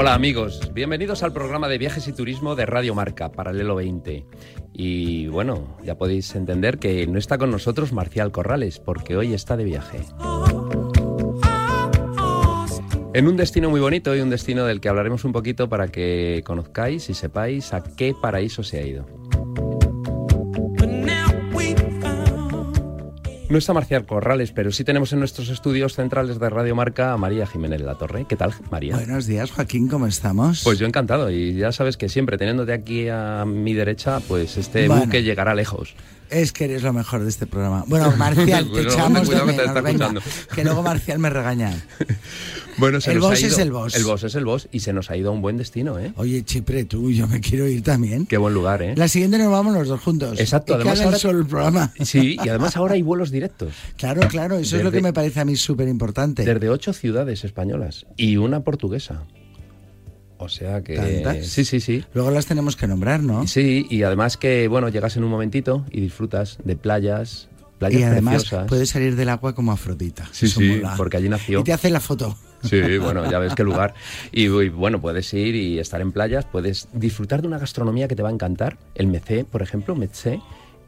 Hola amigos, bienvenidos al programa de viajes y turismo de Radio Marca, Paralelo 20. Y bueno, ya podéis entender que no está con nosotros Marcial Corrales, porque hoy está de viaje. En un destino muy bonito y un destino del que hablaremos un poquito para que conozcáis y sepáis a qué paraíso se ha ido. No está Marcial Corrales, pero sí tenemos en nuestros estudios centrales de Radio Marca a María Jiménez de la Torre. ¿Qué tal, María? Buenos días, Joaquín, ¿cómo estamos? Pues yo encantado y ya sabes que siempre teniéndote aquí a mi derecha, pues este buque llegará lejos. Es que eres lo mejor de este programa. Bueno, Marcial, te echamos de menos, que luego Marcial me regaña. Bueno, el boss es el boss. El boss es el boss y se nos ha ido a un buen destino, ¿eh? Oye, Chipre, tú, yo me quiero ir también. Qué buen lugar, ¿eh? La siguiente nos vamos los dos juntos. Exacto, además ahora solo el programa. Sí, y además ahora hay vuelos directos. Claro, claro, eso es lo que me parece a mí súper importante. Desde ocho ciudades españolas y una portuguesa. O sea que. ¿Tantas? Sí, sí, sí. Luego las tenemos que nombrar, ¿no? Sí, y además que, bueno, llegas en un momentito y disfrutas de playas. Playas y además preciosas. puedes salir del agua como Afrodita. Sí, Eso sí, mola. porque allí nació. Y te hace la foto. Sí, bueno, ya ves qué lugar. Y, y, bueno, puedes ir y estar en playas, puedes disfrutar de una gastronomía que te va a encantar. El mecé, por ejemplo, mecé,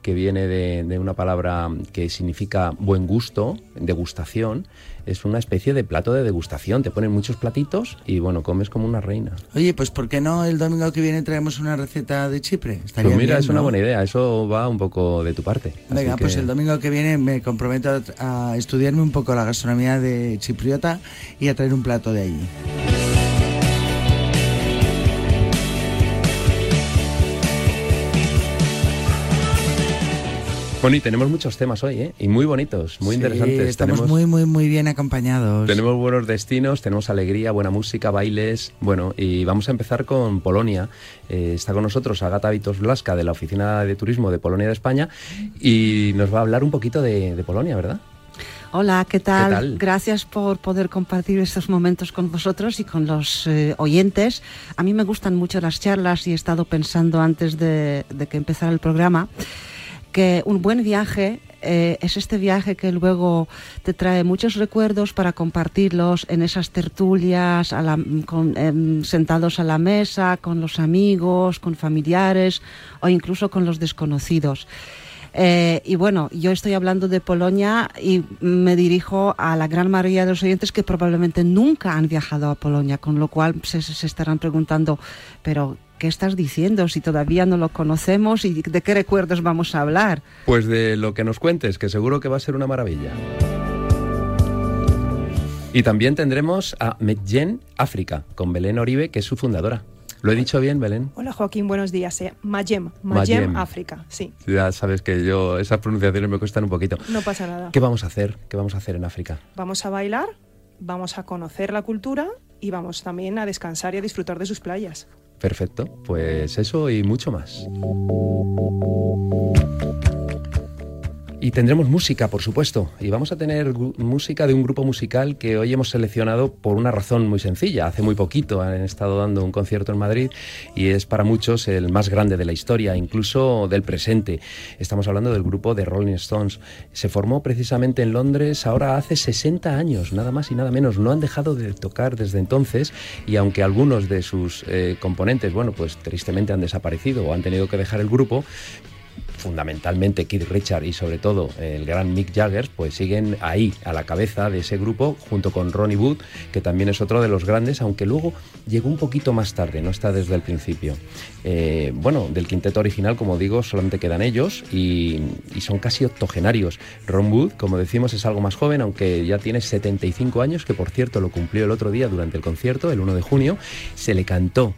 que viene de, de, una palabra que significa buen gusto, degustación, es una especie de plato de degustación. Te ponen muchos platitos y bueno, comes como una reina. Oye, pues ¿por qué no el domingo que viene traemos una receta de Chipre? Estaría pues mira, bien, es una buena idea, eso va un poco de tu parte. Venga, pues el domingo que viene me comprometo a estudiarme un poco la gastronomía de chipriota y a traer un plato de allí. Bueno, y tenemos muchos temas hoy, ¿eh? Y muy bonitos, muy sí, interesantes. Estamos tenemos, muy, muy, muy bien acompañados. Tenemos buenos destinos, tenemos alegría, buena música, bailes. Bueno, y vamos a empezar con Polonia. Eh, está con nosotros Agata Vitos Blasca de la Oficina de Turismo de Polonia de España y nos va a hablar un poquito de, de Polonia, ¿verdad? Hola, ¿qué tal? ¿qué tal? Gracias por poder compartir estos momentos con vosotros y con los eh, oyentes. A mí me gustan mucho las charlas y he estado pensando antes de, de que empezara el programa que un buen viaje eh, es este viaje que luego te trae muchos recuerdos para compartirlos en esas tertulias, eh, sentados a la mesa, con los amigos, con familiares o incluso con los desconocidos. Eh, y bueno, yo estoy hablando de Polonia y me dirijo a la gran mayoría de los oyentes que probablemente nunca han viajado a Polonia, con lo cual se estarán preguntando, pero ¿qué estás diciendo si todavía no lo conocemos y de qué recuerdos vamos a hablar? Pues de lo que nos cuentes, que seguro que va a ser una maravilla. Y también tendremos a Medjen África, con Belén Oribe, que es su fundadora. ¿Lo he dicho bien, Belén? Hola Joaquín, buenos días. Eh. Mayem, Mayem, África, sí. Ya sabes que yo esas pronunciaciones me cuestan un poquito. No pasa nada. ¿Qué vamos a hacer? ¿Qué vamos a hacer en África? Vamos a bailar, vamos a conocer la cultura y vamos también a descansar y a disfrutar de sus playas. Perfecto, pues eso y mucho más. Y tendremos música, por supuesto. Y vamos a tener música de un grupo musical que hoy hemos seleccionado por una razón muy sencilla. Hace muy poquito han estado dando un concierto en Madrid y es para muchos el más grande de la historia, incluso del presente. Estamos hablando del grupo de Rolling Stones. Se formó precisamente en Londres ahora hace 60 años, nada más y nada menos. No han dejado de tocar desde entonces y aunque algunos de sus eh, componentes, bueno, pues tristemente han desaparecido o han tenido que dejar el grupo, fundamentalmente Keith Richard y sobre todo el gran Mick Jagger, pues siguen ahí a la cabeza de ese grupo junto con Ronnie Wood, que también es otro de los grandes, aunque luego llegó un poquito más tarde, no está desde el principio. Eh, bueno, del quinteto original, como digo, solamente quedan ellos y, son casi octogenarios. Ron Wood, como decimos, es algo más joven, aunque ya tiene 75 años, que por cierto lo cumplió el otro día durante el concierto, el 1 de junio. Se le cantó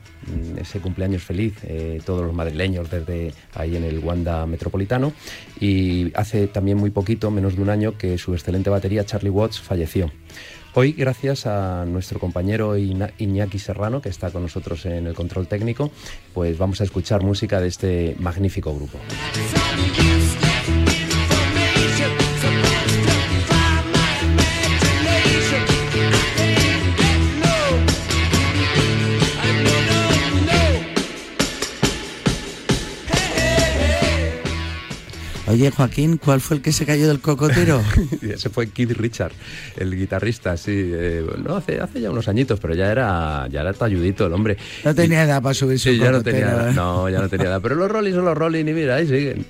ese cumpleaños feliz, eh, todos los madrileños desde ahí en el Wanda Metropolitano. Y hace también muy poquito, menos de un año, que su excelente batería Charlie Watts falleció. Hoy, gracias a nuestro compañero Iñaki Serrano, que está con nosotros en el control técnico, pues vamos a escuchar música de este magnífico grupo. Oye, Joaquín, ¿cuál fue el que se cayó del cocotero? Ese fue Keith Richard, el guitarrista, sí. Eh, no, hace, hace ya unos añitos, pero ya era, ya era talludito el hombre. No tenía edad para subirse sí, ya no tenía edad. No, ya no tenía edad. Pero los Rolling son los Rolling y mira, ahí siguen.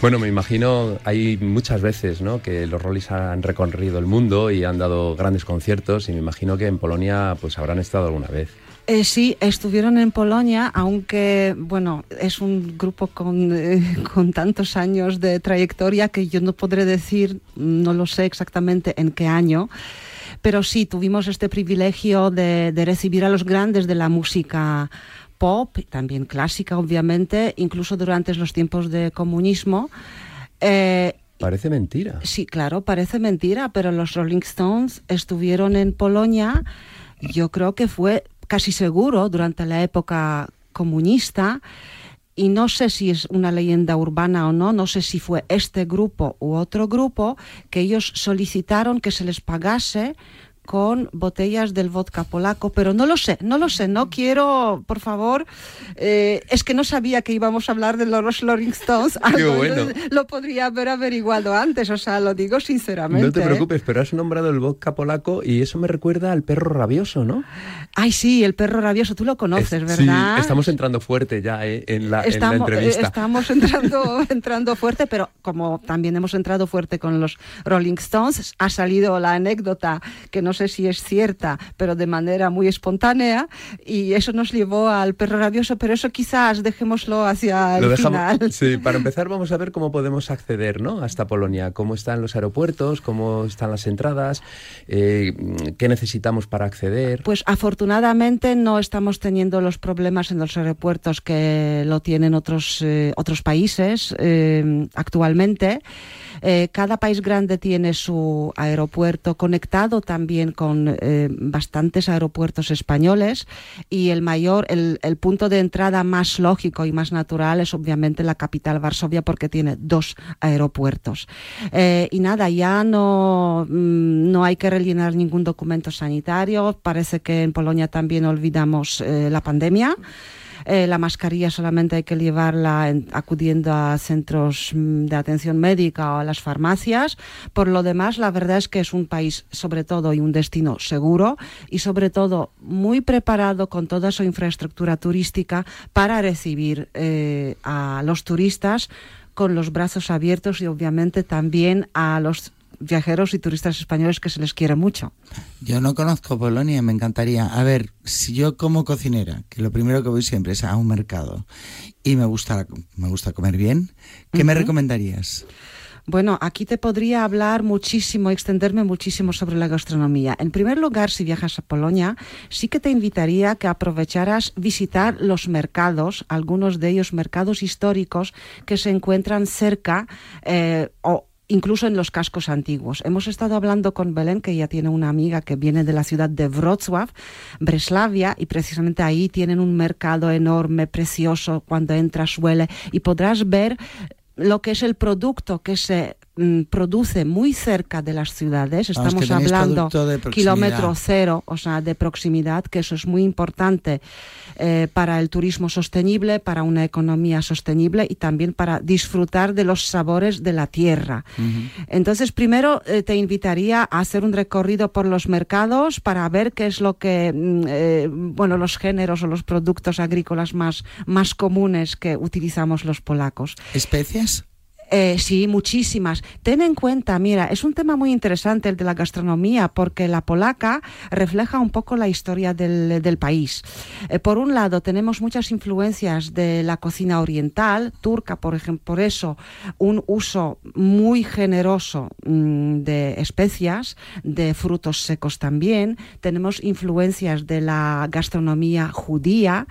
Bueno, me imagino, hay muchas veces ¿no? que los Rollins han recorrido el mundo y han dado grandes conciertos y me imagino que en Polonia pues habrán estado alguna vez. Eh, sí, estuvieron en Polonia, aunque, bueno, es un grupo con, eh, con, tantos años de trayectoria que yo no podré decir, no lo sé exactamente en qué año, pero sí, tuvimos este privilegio de, recibir a los grandes de la música pop, también clásica, obviamente, incluso durante los tiempos de comunismo. Eh, parece mentira. Sí, claro, parece mentira, pero los Rolling Stones estuvieron en Polonia, yo creo que fue casi seguro durante la época comunista. Y no sé si es una leyenda urbana o no, no sé si fue este grupo u otro grupo que ellos solicitaron que se les pagase con botellas del vodka polaco, pero no lo sé, no lo sé, no quiero, por favor, eh, es que no sabía que íbamos a hablar de los Rolling Stones, lo podría haber averiguado antes, o sea, lo digo sinceramente. No te ¿eh? preocupes, pero has nombrado el vodka polaco y eso me recuerda al perro rabioso, ¿no? Ay, sí, el perro rabioso, tú lo conoces, ¿verdad? Sí, estamos entrando fuerte ya eh, en, la, entrevista. Estamos entrando, entrando fuerte, pero como también hemos entrado fuerte con los Rolling Stones, ha salido la anécdota que nos no sé si es cierta, pero de manera muy espontánea, y eso nos llevó al perro rabioso, pero eso quizás dejémoslo hacia el final. Sí, para empezar vamos a ver cómo podemos acceder ¿no? hasta Polonia, cómo están los aeropuertos, cómo están las entradas, eh, qué necesitamos para acceder. Pues afortunadamente no estamos teniendo los problemas en los aeropuertos que lo tienen otros, eh, otros países eh, actualmente. Eh, cada país grande tiene su aeropuerto conectado también con eh, bastantes aeropuertos españoles y el mayor, el, punto de entrada más lógico y más natural es obviamente la capital Varsovia porque tiene dos aeropuertos. Eh, y nada, ya no, mm, no hay que rellenar ningún documento sanitario. Parece que en Polonia también olvidamos la pandemia. Eh, la mascarilla solamente hay que llevarla acudiendo a centros mm, de atención médica o a las farmacias. Por lo demás, la verdad es que es un país sobre todo y un destino seguro y sobre todo muy preparado con toda su infraestructura turística para recibir eh, a los turistas con los brazos abiertos y obviamente también a los viajeros y turistas españoles que se les quiere mucho. Yo no conozco Polonia, me encantaría. A ver, si yo como cocinera, que lo primero que voy siempre es a un mercado y me gusta, me gusta comer bien, ¿qué me recomendarías? Bueno, aquí te podría hablar muchísimo, extenderme muchísimo sobre la gastronomía. En primer lugar, si viajas a Polonia, sí que te invitaría que aprovecharas visitar los mercados, algunos de ellos mercados históricos que se encuentran cerca eh, o incluso en los cascos antiguos. Hemos estado hablando con Belén, que ya tiene una amiga que viene de la ciudad de Wrocław, Breslavia, y precisamente ahí tienen un mercado enorme, precioso, cuando entras huele, y podrás ver lo que es el producto que se produce muy cerca de las ciudades, Vamos, estamos hablando de kilómetro cero, o sea, de proximidad, que eso es muy importante eh, para el turismo sostenible, para una economía sostenible y también para disfrutar de los sabores de la tierra. Entonces, primero eh, te invitaría a hacer un recorrido por los mercados para ver qué es lo que, mm, eh, bueno, los géneros o los productos agrícolas más, más comunes que utilizamos los polacos. ¿Especias? Eh, sí, muchísimas. Ten en cuenta, mira, es un tema muy interesante el de la gastronomía, porque la polaca refleja un poco la historia del, país. Eh, por un lado, tenemos muchas influencias de la cocina oriental, turca, por ejemplo, por eso un uso muy generoso mm, de especias, de frutos secos también. Tenemos influencias de la gastronomía judía.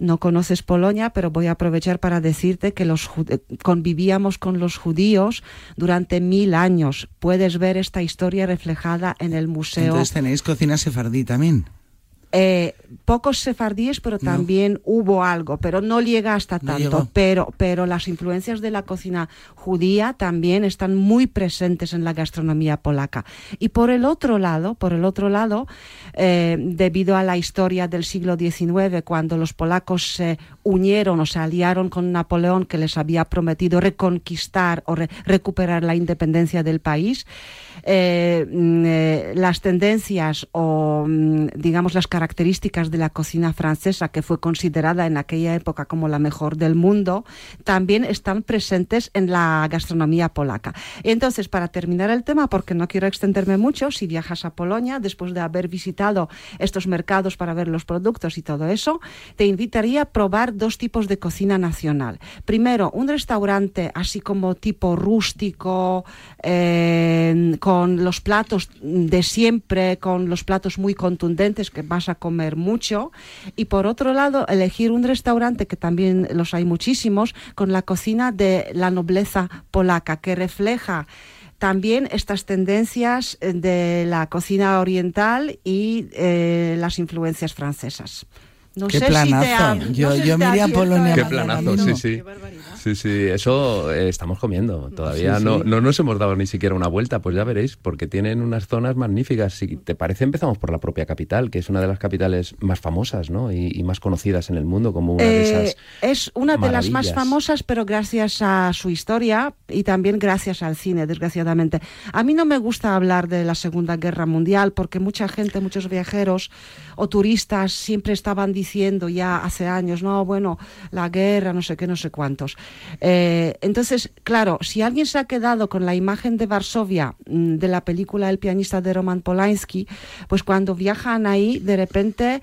No conoces Polonia, pero voy a aprovechar para decirte que los eh, convivíamos con los judíos durante mil años. Puedes ver esta historia reflejada en el museo. Entonces tenéis cocina sefardí también. Eh, pocos sefardíes, pero No. también hubo algo, pero no llega hasta No tanto. llegó. Pero, pero las influencias de la cocina judía también están muy presentes en la gastronomía polaca. Y por el otro lado, por el otro lado, eh, debido a la historia del siglo XIX, cuando los polacos se unieron o se aliaron con Napoleón, que les había prometido reconquistar o re- recuperar la independencia del país, eh, mm, eh, las tendencias o, mm, digamos, las características de la cocina francesa, que fue considerada en aquella época como la mejor del mundo, también están presentes en la gastronomía polaca. Entonces, para terminar el tema, porque no quiero extenderme mucho, si viajas a Polonia, después de haber visitado estos mercados para ver los productos y todo eso, te invitaría a probar dos tipos de cocina nacional. Primero, un restaurante así como tipo rústico, eh, con los platos de siempre, con los platos muy contundentes que vas a comer mucho. Y por otro lado, elegir un restaurante, que también los hay muchísimos, con la cocina de la nobleza polaca, que refleja también estas tendencias de la cocina oriental y eh, las influencias francesas. No Qué sé si te planazo. Yo- no sé yo si me te iría a Polonia Qué planazo, sí, sí. Qué. Sí, sí, eso eh, estamos comiendo. Todavía Sí, no, sí. no nos hemos dado ni siquiera una vuelta, pues ya veréis, porque tienen unas zonas magníficas. Si te parece, empezamos por la propia capital, que es una de las capitales más famosas ¿no? y, y más conocidas en el mundo como una de Eh, esas. es una de las más famosas, pero gracias a su historia y también gracias al cine, desgraciadamente. A mí no me gusta hablar de la Segunda Guerra Mundial porque mucha gente, muchos viajeros o turistas siempre estaban diciendo ya hace años, no, bueno, la guerra, no sé qué, no sé cuántos. Eh, entonces, claro, si alguien se ha quedado con la imagen de Varsovia mm, de la película El pianista de Roman Polanski, pues cuando viajan ahí, de repente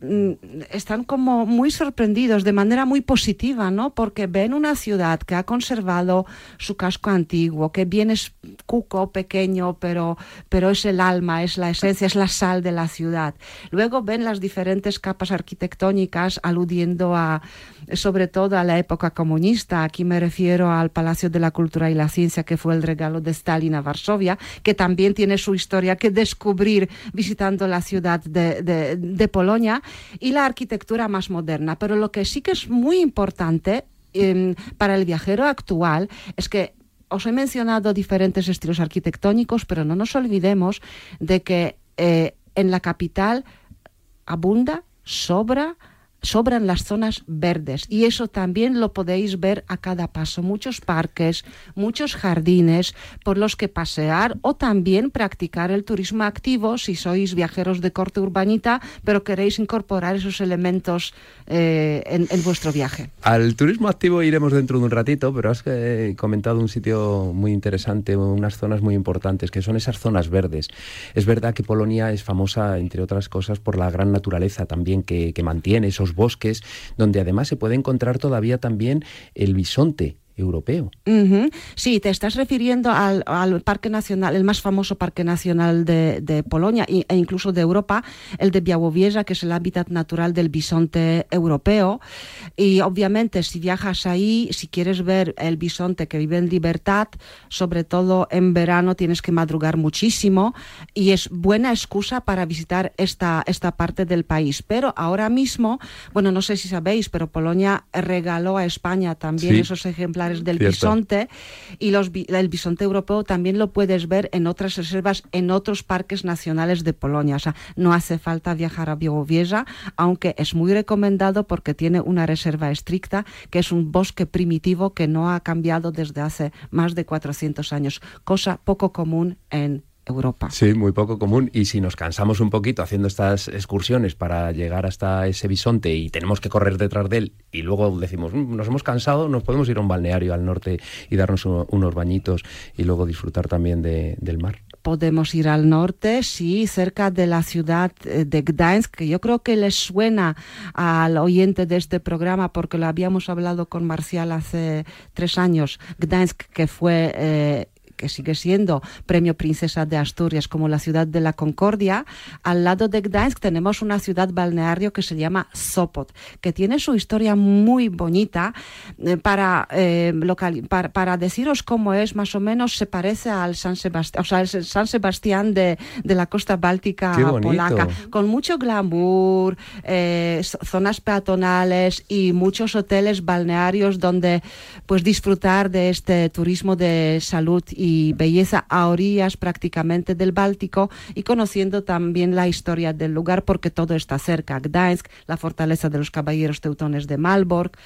mm, están como muy sorprendidos de manera muy positiva, ¿no? Porque ven una ciudad que ha conservado su casco antiguo, que bien es cuco, pequeño, pero, pero es el alma, es la esencia, es la sal de la ciudad. Luego ven las diferentes capas arquitectónicas aludiendo a, sobre todo a la época comunista. Aquí me refiero al Palacio de la Cultura y la Ciencia, que fue el regalo de Stalin a Varsovia, que también tiene su historia que descubrir visitando la ciudad de, de- Polonia, y la arquitectura más moderna. Pero lo que sí que es muy importante em, para el viajero actual es que os he mencionado diferentes estilos arquitectónicos, pero no nos olvidemos de que eh, en la capital abunda, sobra, sobran las zonas verdes y eso también lo podéis ver a cada paso. Muchos parques, muchos jardines por los que pasear o también practicar el turismo activo si sois viajeros de corte urbanita, pero queréis incorporar esos elementos eh, en, en vuestro viaje. Al turismo activo iremos dentro de un ratito, pero has eh, comentado un sitio muy interesante, unas zonas muy importantes, que son esas zonas verdes. Es verdad que Polonia es famosa, entre otras cosas, por la gran naturaleza también que, que mantiene, esos bosques, donde además se puede encontrar todavía también el bisonte europeo. Ujú. Sí, te estás refiriendo al, al parque nacional, el más famoso parque nacional de, de Polonia e incluso de Europa, el de Białowieża, que es el hábitat natural del bisonte europeo. Y obviamente, si viajas ahí, si quieres ver el bisonte que vive en libertad, sobre todo en verano, tienes que madrugar muchísimo y es buena excusa para visitar esta, esta parte del país. Pero ahora mismo, bueno, no sé si sabéis, pero Polonia regaló a España también Sí. esos ejemplares ejemplares del bisonte y los, el bisonte europeo también lo puedes ver en otras reservas, en otros parques nacionales de Polonia. O sea, no hace falta viajar a Białowieża, aunque es muy recomendado porque tiene una reserva estricta, que es un bosque primitivo que no ha cambiado desde hace más de 400 años, cosa poco común en Europa. Sí, muy poco común. Y si nos cansamos un poquito haciendo estas excursiones para llegar hasta ese bisonte y tenemos que correr detrás de él y luego decimos, mm, nos hemos cansado, nos podemos ir a un balneario al norte y darnos unos bañitos y luego disfrutar también del mar podemos ir al norte, sí, cerca de la ciudad eh, de Gdańsk, que yo creo que les suena al oyente de este programa porque lo habíamos hablado con Marcial hace tres años. Gdańsk, que fue eh, que sigue siendo Premio Princesa de Asturias como la ciudad de la Concordia, al lado de Gdańsk tenemos una ciudad balneario que se llama Sopot, que tiene su historia muy bonita. Eh, para, eh, para, deciros cómo es, más o menos se parece al San Sebastián, o sea, el San Sebastián de, de la costa báltica polaca, con mucho glamour, eh, zonas peatonales y muchos hoteles balnearios donde pues disfrutar de este turismo de salud y y belleza a orillas prácticamente del Báltico y conociendo también la historia del lugar porque todo está cerca. Gdańsk, la fortaleza de los caballeros teutones de Malbork.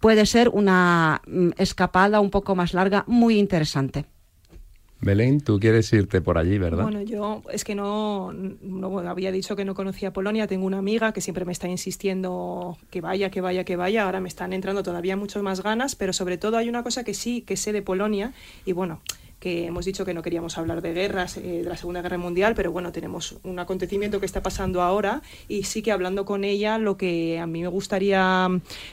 Puede ser una mm, escapada un poco más larga, muy interesante. Belén, tú quieres irte por allí, ¿verdad? Bueno, yo es que no, había dicho que no conocía Polonia. Tengo una amiga que siempre me está insistiendo que vaya, que vaya, que vaya. Ahora me están entrando todavía mucho más ganas, pero sobre todo hay una cosa que sí que sé de Polonia y bueno, que hemos dicho que no queríamos hablar de guerras, eh, de la Segunda Guerra Mundial, pero bueno, tenemos un acontecimiento que está pasando ahora y sí que hablando con ella lo que a mí me gustaría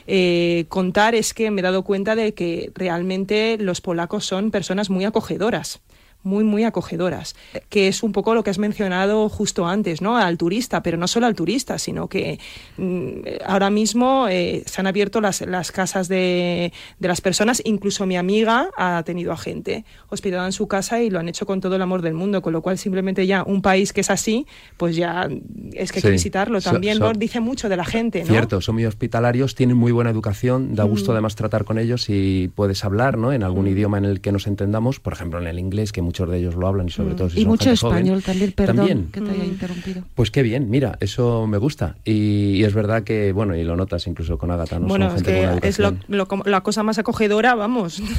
eh, contar es que me he dado cuenta de que realmente los polacos son personas muy acogedoras muy, muy acogedoras, que es un poco lo que has mencionado justo antes, ¿no? Al turista, pero no solo al turista, sino que mm, ahora mismo eh, se han abierto las, las casas de, de, las personas, incluso mi amiga ha tenido a gente hospedada en su casa y lo han hecho con todo el amor del mundo, con lo cual simplemente ya un país que es así, pues ya es que hay que visitarlo también, dice mucho de la gente, ¿no? Cierto, son muy hospitalarios, tienen muy buena educación, da gusto mm. además tratar con ellos y puedes hablar, ¿no? En algún mm. idioma en el que nos entendamos, por ejemplo en el inglés, que muchos de ellos lo hablan y sobre mm. todo si Y mucho español también, perdón que te haya mm. interrumpido. Pues qué bien, mira, eso me gusta. Y, es verdad que, bueno, y lo notas incluso con Agatha, ¿no? Bueno, es que es la cosa más acogedora, vamos.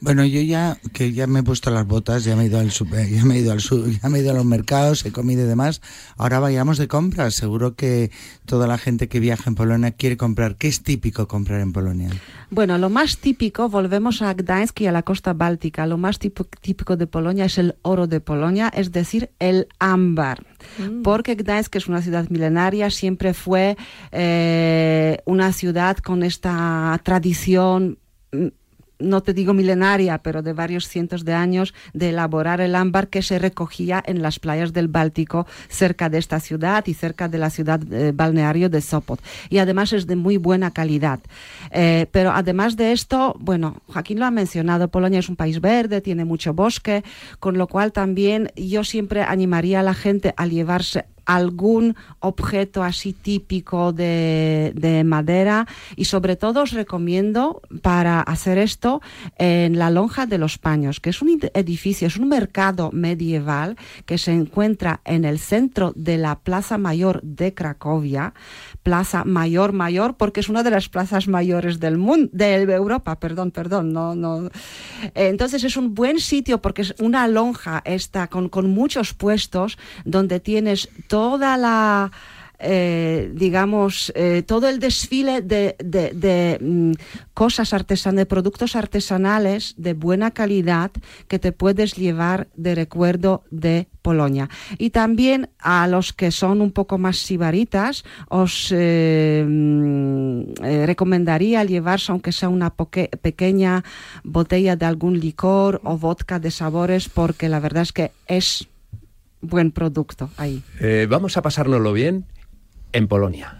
Bueno, yo ya que ya me he puesto las botas, ya me he ido al super, ya me he ido al ya me he ido a los mercados, he comido y demás. Ahora vayamos de compras. Seguro que toda la gente que viaja en Polonia quiere comprar. ¿Qué es típico comprar en Polonia? Bueno, lo más típico, volvemos a Gdańsk y a la costa báltica. Lo más típico de Polonia es el oro de Polonia, es decir, el ámbar. Mm. Porque Gdańsk es una ciudad milenaria, siempre fue eh, una ciudad con esta tradición mm, no te digo milenaria, pero de varios cientos de años, de elaborar el ámbar que se recogía en las playas del Báltico cerca de esta ciudad y cerca de la ciudad eh, balneario de Sopot. Y además es de muy buena calidad. Eh, pero además de esto, bueno, Joaquín lo ha mencionado, Polonia es un país verde, tiene mucho bosque, con lo cual también yo siempre animaría a la gente a llevarse algún objeto así típico de, madera y sobre todo os recomiendo para hacer esto en la Lonja de los Paños, que es un edificio, es un mercado medieval que se encuentra en el centro de la Plaza Mayor de Cracovia, Plaza Mayor Mayor, porque es una de las plazas mayores del mundo, de Europa, perdón, perdón, no, no. Entonces es un buen sitio porque es una lonja esta con, con muchos puestos donde tienes toda la, eh, digamos, eh, todo el desfile de, mm, cosas artesanas, de productos artesanales de buena calidad que te puedes llevar de recuerdo de Polonia. Y también a los que son un poco más sibaritas, os eh, mm, recomendaría llevarse, aunque sea una pequeña botella de algún licor o vodka de sabores, porque la verdad es que es buen producto ahí. Eh, vamos a pasárnoslo bien en Polonia.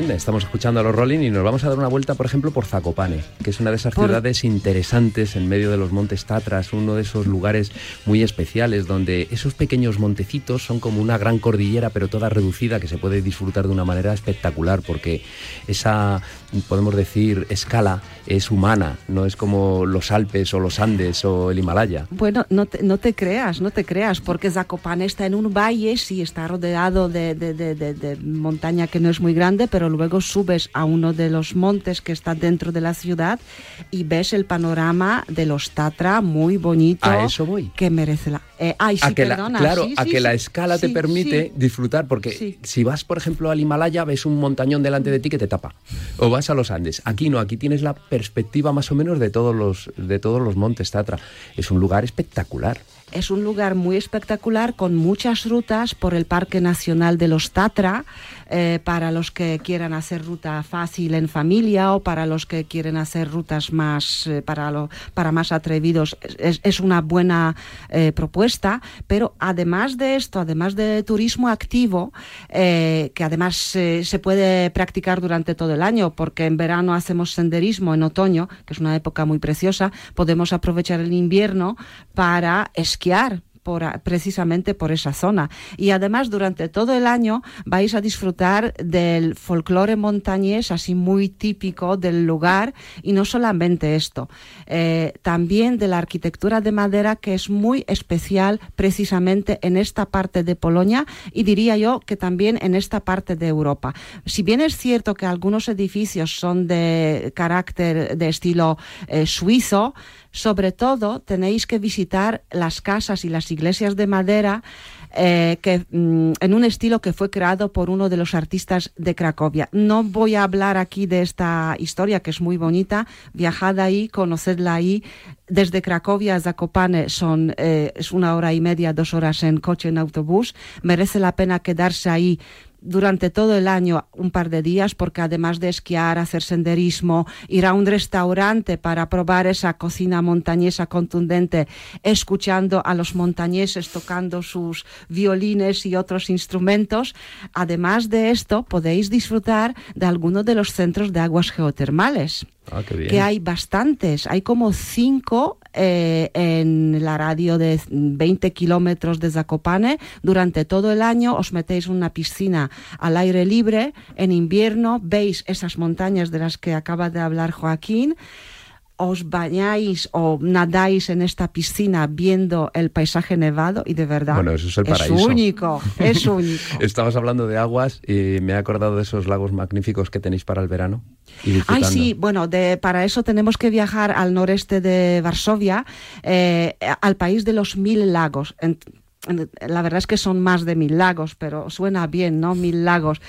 Bien. Estamos escuchando a los Rolling y nos vamos a dar una vuelta, por ejemplo, por Zakopane, que es una de esas ciudades interesantes en medio de los montes Tatras, uno de esos lugares muy especiales donde esos pequeños montecitos son como una gran cordillera, pero toda reducida, que se puede disfrutar de una manera espectacular, porque esa, podemos decir, escala es humana, no es como los Alpes o los Andes o el Himalaya. Bueno, no te, no te creas, no te creas, porque Zakopane está en un valle, sí, está rodeado de, de, de, de montañas que no es muy grande, pero luego subes a uno de los montes que está dentro de la ciudad y ves el panorama de los Tatra muy bonito. A eso voy. Que merece la... Eh, ay, sí, a que perdona. claro, sí, a sí, que la sí. escala te permite sí. disfrutar, porque si vas, por ejemplo, al Himalaya, ves un montañón delante de ti que te tapa. O vas a los Andes. Aquí no, aquí tienes la perspectiva más o menos de todos los, de todos los montes Tatra. Es un lugar espectacular. Es un lugar muy espectacular con muchas rutas por el Parque Nacional de los Tatra, eh, para los que quieran hacer ruta fácil en familia o para los que quieren hacer rutas más eh, para, lo- para más atrevidos. Es, una buena eh, propuesta, pero además de esto, además de turismo activo, que además se puede practicar durante todo el año, porque en verano hacemos senderismo, en otoño, que es una época muy preciosa, podemos aprovechar el invierno para a- precisamente por esa zona. Y además durante todo el año vais a disfrutar del folclore montañés, así muy típico del lugar, y no solamente esto, eh, también de la arquitectura de madera que es muy especial precisamente en esta parte de Polonia y diría yo que también en esta parte de Europa. Si bien es cierto que algunos edificios son de carácter de estilo eh, suizo, sobre todo tenéis que visitar las casas y las iglesias de madera eh, que, mm, en un estilo que fue creado por uno de los artistas de Cracovia. No voy a hablar aquí de esta historia que es muy bonita. Viajad ahí, conocedla ahí. Desde Cracovia a Zakopane son eh, es una hora y media, dos horas en coche, en autobús. Merece la pena quedarse ahí durante todo el año un par de días porque además de esquiar, hacer senderismo, ir a un restaurante para probar esa cocina montañesa contundente, escuchando a los montañeses tocando sus violines y otros instrumentos. Además de esto, podéis disfrutar de algunos de los centros de aguas geotermales Ah, qué bien. que hay bastantes, hay como cinco eh, en la radio de 20 kilómetros de Zakopane. Durante todo el año os metéis en una piscina al aire libre. En invierno veis esas montañas de las que acaba de hablar Joaquín. Os bañáis o nadáis en esta piscina viendo el paisaje nevado y de verdad Bueno, eso es el paraíso. único, es único. Estabas hablando de aguas y me he acordado de esos lagos magníficos que tenéis para el verano. Ay, sí, bueno, de, para eso tenemos que viajar al noreste de Varsovia, eh, al país de los mil lagos. En- la verdad es que son más de mil lagos, pero suena bien, ¿no? Mil lagos.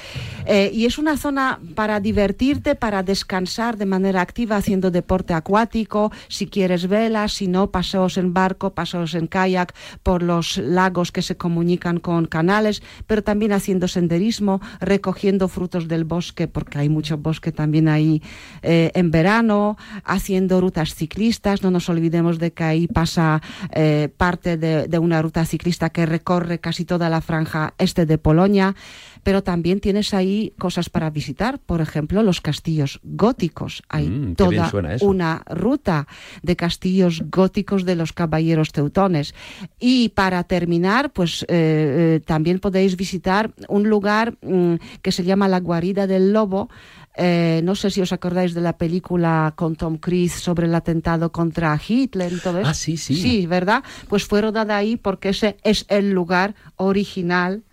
Eh, y es una zona para divertirte, para descansar de manera activa haciendo deporte acuático, si quieres velas, si no, paseos en barco, paseos en kayak por los lagos que se comunican con canales, pero también haciendo senderismo, recogiendo frutos del bosque, porque hay mucho bosque también ahí eh, en verano, haciendo rutas ciclistas. No nos olvidemos de que ahí pasa eh, parte de, de una ruta ciclista que recorre casi toda la franja este de Polonia, pero también tienes ahí cosas para visitar, por ejemplo, los castillos góticos. Hay Mm, toda una ruta de castillos góticos de los caballeros teutones. Y para terminar, pues eh, eh, también podéis visitar un lugar mm, que se llama la guarida del lobo. Eh, no sé si os acordáis de la película con Tom Cruise sobre el atentado contra Hitler y todo eso. Ah, sí, sí. Sí, ¿verdad? Pues fue rodada ahí porque ese es el lugar original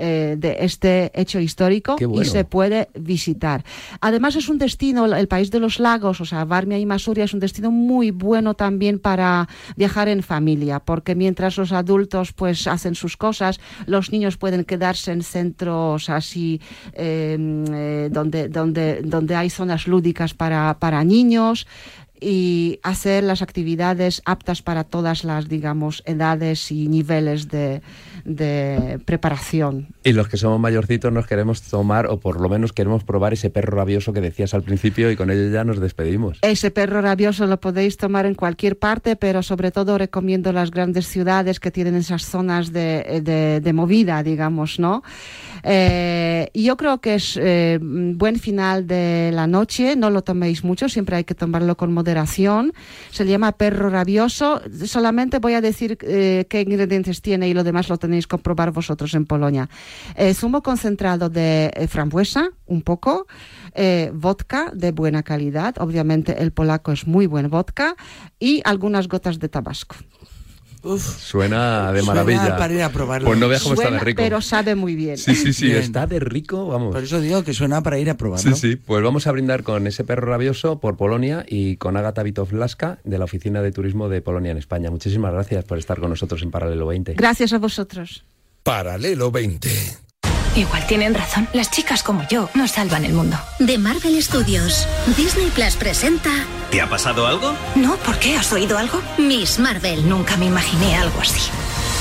eh, de este hecho histórico bueno. y se puede visitar. Además es un destino, el país de los lagos, o sea, Varmia y Masuria es un destino muy bueno también para viajar en familia, porque mientras los adultos pues hacen sus cosas, los niños pueden quedarse en centros así eh, eh, donde, donde, donde hay zonas lúdicas para, para niños y hacer las actividades aptas para todas las, digamos, edades y niveles de, de preparación. Y los que somos mayorcitos nos queremos tomar, o por lo menos queremos probar ese perro rabioso que decías al principio y con ello ya nos despedimos. Ese perro rabioso lo podéis tomar en cualquier parte, pero sobre todo recomiendo las grandes ciudades que tienen esas zonas de, de, de movida, digamos, ¿no? Eh, yo creo que es eh, buen final de la noche, no lo toméis mucho, siempre hay que tomarlo con moderación. Se llama perro rabioso, solamente voy a decir eh, qué ingredientes tiene y lo demás lo tenéis que comprobar vosotros en Polonia. Eh, zumo concentrado de eh, frambuesa, un poco, eh, vodka de buena calidad, obviamente el polaco es muy buen vodka, y algunas gotas de tabasco. Suena de Suena maravilla. para ir a probarlo. Pues no veas cómo está Suena, de rico. pero sabe muy bien. Sí, sí, sí, Bien. está de rico, vamos. Por eso digo que suena para ir a probarlo. Sí, sí, pues vamos a brindar con ese perro rabioso por Polonia y con Agata Vitowlaska de la Oficina de Turismo de Polonia en España. Muchísimas gracias por estar con nosotros en Paralelo 20. Gracias a vosotros. Paralelo 20. Igual tienen razón. Las chicas como yo no salvan el mundo. De Marvel Studios, Disney Plus presenta ¿Te ha pasado algo? No, ¿por qué? ¿Has oído algo? Miss Marvel. Nunca me imaginé algo así.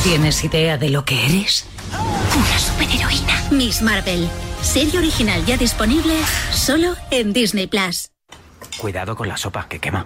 ¿Tienes idea de lo que eres? Una superheroína. Miss Marvel. Serie original ya disponible solo en Disney Plus. Cuidado con la sopa que quema.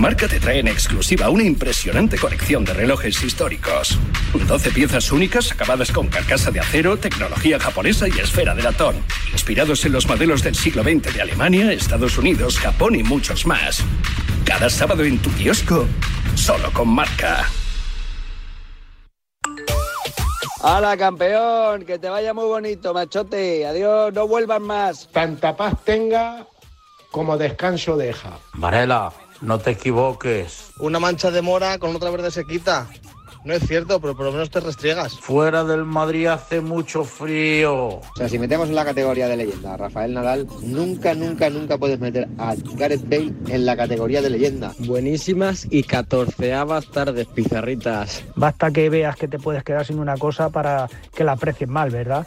Marca te trae en exclusiva una impresionante colección de relojes históricos. 12 piezas únicas acabadas con carcasa de acero, tecnología japonesa y esfera de latón. Inspirados en los modelos del siglo XX de Alemania, Estados Unidos, Japón y muchos más. Cada sábado en tu kiosco, solo con marca. ¡Hala, campeón! Que te vaya muy bonito, machote. Adiós, no vuelvas más. Tanta paz tenga como descanso deja. Varela, no te equivoques. Una mancha de mora con otra verde se quita. No es cierto, pero por lo menos te restriegas. Fuera del Madrid hace mucho frío. O sea, si metemos en la categoría de leyenda a Rafael Nadal, nunca, nunca, nunca puedes meter a Gareth Bale en la categoría de leyenda. Buenísimas y catorceavas tardes, pizarritas. Basta que veas que te puedes quedar sin una cosa para que la aprecies mal, ¿verdad?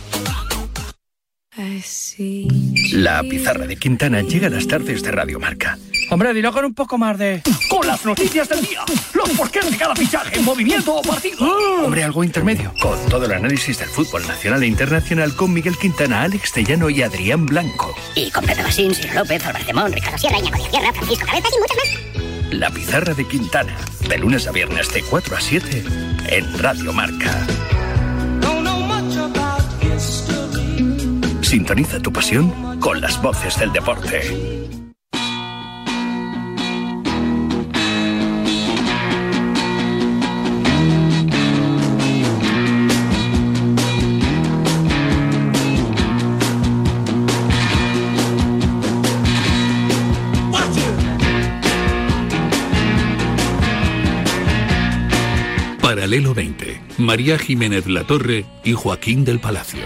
La pizarra de Quintana llega a las tardes de Radio Marca. Hombre, dilo con un poco más de... Con las noticias del día, los porqués de cada fichaje, movimiento o partido. Hombre, algo intermedio. Con todo el análisis del fútbol nacional e internacional con Miguel Quintana, Alex Tellano y Adrián Blanco. Y con Pepe Basín, López, Álvarez de Mon, Ricardo Sierra, Iñaco Díaz Sierra, Francisco Cabezas y muchos más. La pizarra de Quintana, de lunes a viernes de 4 a 7 en Radio Marca. Sintoniza tu pasión con las voces del deporte. Paralelo 20. María Jiménez Latorre y Joaquín del Palacio.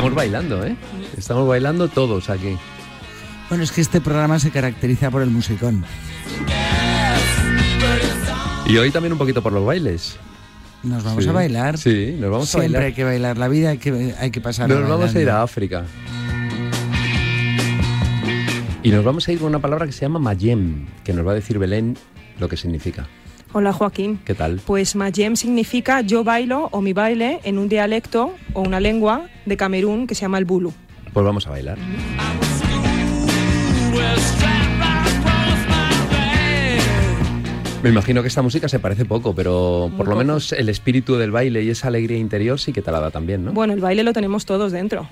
Estamos bailando, ¿eh? Estamos bailando todos aquí. Bueno, es que este programa se caracteriza por el musicón. Y hoy también un poquito por los bailes. Nos vamos Sí. a bailar. Sí, nos vamos a Siempre bailar. hay que bailar. La vida hay que, hay que pasar Nos vamos a ir a África. Y nos vamos a ir con una palabra que se llama Mayem, que nos va a decir Belén lo que significa. Hola Joaquín. ¿Qué tal? Pues Mayem significa yo bailo o mi baile en un dialecto o una lengua de Camerún que se llama el Bulu. Pues vamos a bailar. Me imagino que esta música se parece poco, pero por lo poco. menos el espíritu del baile y esa alegría interior sí que te la da también, ¿no? Bueno, el baile lo tenemos todos dentro.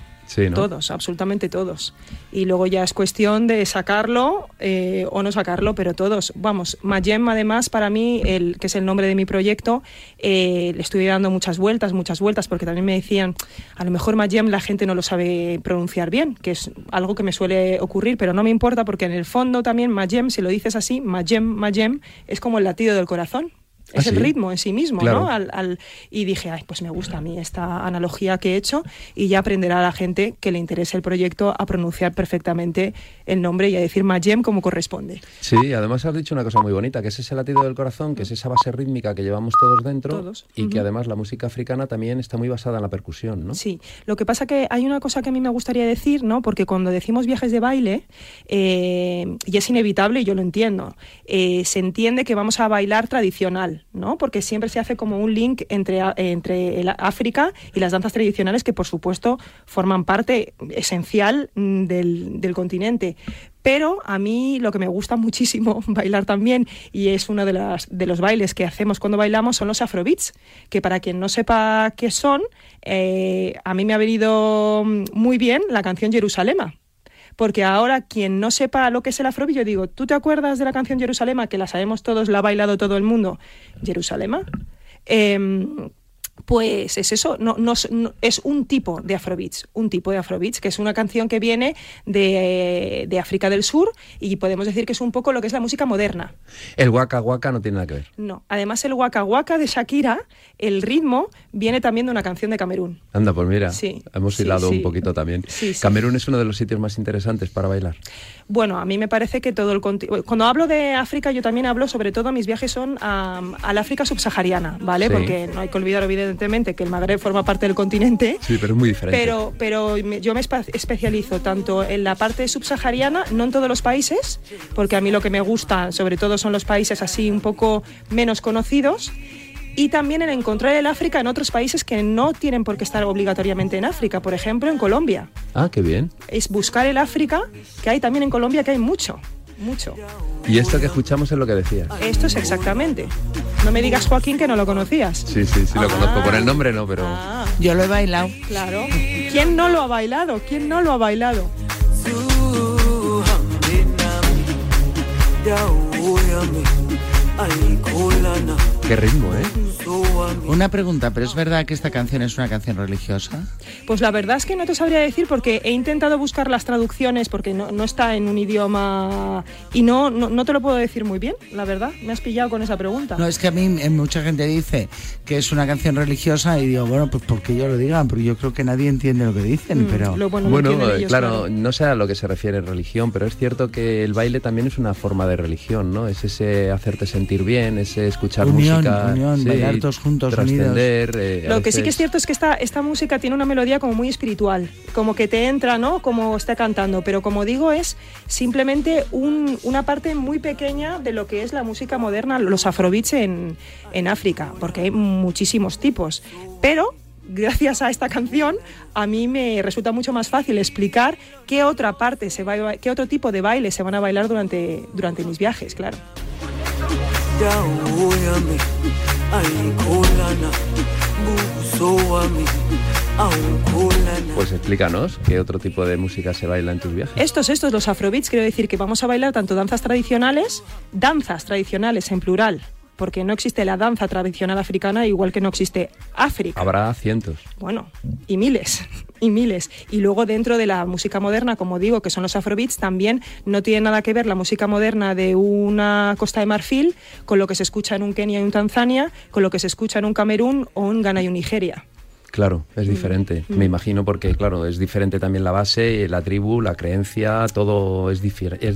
Todos, absolutamente todos. Y luego ya es cuestión de sacarlo eh, o no sacarlo, pero todos. Vamos, Mayem además para mí, el, que es el nombre de mi proyecto, eh, le estoy dando muchas vueltas, muchas vueltas, porque también me decían, a lo mejor Mayem la gente no lo sabe pronunciar bien, que es algo que me suele ocurrir, pero no me importa porque en el fondo también Mayem, si lo dices así, Mayem, Mayem, es como el latido del corazón. Es ¿Ah, el ritmo en sí mismo, ¿no? Al, y dije, ay, pues me gusta a mí esta analogía que he hecho y ya aprenderá a la gente que le interese el proyecto a pronunciar perfectamente el nombre y a decir Majem como corresponde. Sí, además has dicho una cosa muy bonita, que es ese latido del corazón, que es esa base rítmica que llevamos todos dentro y que además la música africana también está muy basada en la percusión, ¿no? Sí, lo que pasa que hay una cosa que a mí me gustaría decir, ¿no? Porque cuando decimos viajes de baile, eh, y es inevitable, y yo lo entiendo, eh, se entiende que vamos a bailar tradicional, ¿no? Porque siempre se hace como un link entre, entre el África y las danzas tradicionales que, por supuesto, forman parte esencial mm, del, del continente. Pero a mí lo que me gusta muchísimo bailar también, y es uno de, las, de los bailes que hacemos cuando bailamos, son los afrobeats, que para quien no sepa qué son, eh, a mí me ha venido mm, muy bien la canción Jerusalema porque ahora quien no sepa lo que es el afrobeat, yo digo, ¿tú te acuerdas de la canción Jerusalema, que la sabemos todos, la ha bailado todo el mundo? ¿Jerusalema? Em, pues es eso, no, no, es un tipo de afrobeats, un tipo de afrobeats, que es una canción que viene de, de, África del Sur y podemos decir que es un poco lo que es la música moderna. El waka waka no tiene nada que ver. No, además el waka waka de Shakira, el ritmo viene también de una canción de Camerún. Anda, pues mira, hemos hilado un poquito también. Camerún es uno de los sitios más interesantes para bailar. Bueno, a mí me parece que todo el cuando hablo de África yo también hablo sobre todo mis viajes son a, la África subsahariana, ¿vale? Porque no hay que olvidar evidentemente que el Magreb forma parte del continente. Sí, pero es muy diferente. Pero, pero yo me especializo tanto en la parte subsahariana, no en todos los países, porque a mí lo que me gusta sobre todo son los países así un poco menos conocidos y también en encontrar el África en otros países que no tienen por qué estar obligatoriamente en África, por ejemplo en Colombia. Ah, qué bien. Es buscar el África, que hay también en Colombia, que hay mucho, mucho. Y esto que escuchamos es lo que decías. Esto es exactamente. No me digas, Joaquín, que no lo conocías. Sí, sí, sí, lo conozco. Por el nombre no, pero... Ah. Yo lo he bailado. Claro. ¿Quién no lo ha bailado? ¿Quién no lo ha bailado? Qué ritmo, ¿eh? Una pregunta, ¿pero es verdad que esta canción es una canción religiosa? Pues la verdad es que no te sabría decir porque he intentado buscar las traducciones porque no, está en un idioma y no, no, te lo puedo decir muy bien, la verdad. Me has pillado con esa pregunta. No, es que a mí eh, mucha gente dice que es una canción religiosa y digo, bueno, pues porque yo lo digan, porque yo creo que nadie entiende lo que dicen, mm, pero... bueno, eh, claro, no sé a lo que se refiere religión, pero es cierto que el baile también es una forma de religión, ¿no? Es ese hacerte sentir bien, ese escuchar música... Unión, bailar todos juntos, unidos. Eh, lo que sí que es cierto es que esta, esta música tiene una melodía como muy espiritual, como que te entra, ¿no? Como está cantando, pero como digo, es simplemente una parte muy pequeña de lo que es la música moderna, los afrobeats en, en África, porque hay muchísimos tipos. Pero gracias a esta canción, a mí me resulta mucho más fácil explicar qué otra parte se va, qué otro tipo de baile se van a bailar durante, durante mis viajes, claro. Pues explícanos qué otro tipo de música se baila en tus viajes. Estos, estos, los afrobeats, quiero decir que vamos a bailar tanto danzas tradicionales, danzas tradicionales en plural, porque no existe la danza tradicional africana igual que no existe África. Habrá cientos. Bueno, y miles, y miles. Y luego dentro de la música moderna, como digo, que son los afrobeats, también no tiene nada que ver la música moderna de una Costa de Marfil con lo que se escucha en un Kenia y un Tanzania, con lo que se escucha en un Camerún o en Ghana y un Nigeria. Claro, es mm. diferente. Me mm. imagino porque, claro, es diferente también la base, la tribu, la creencia, todo es, es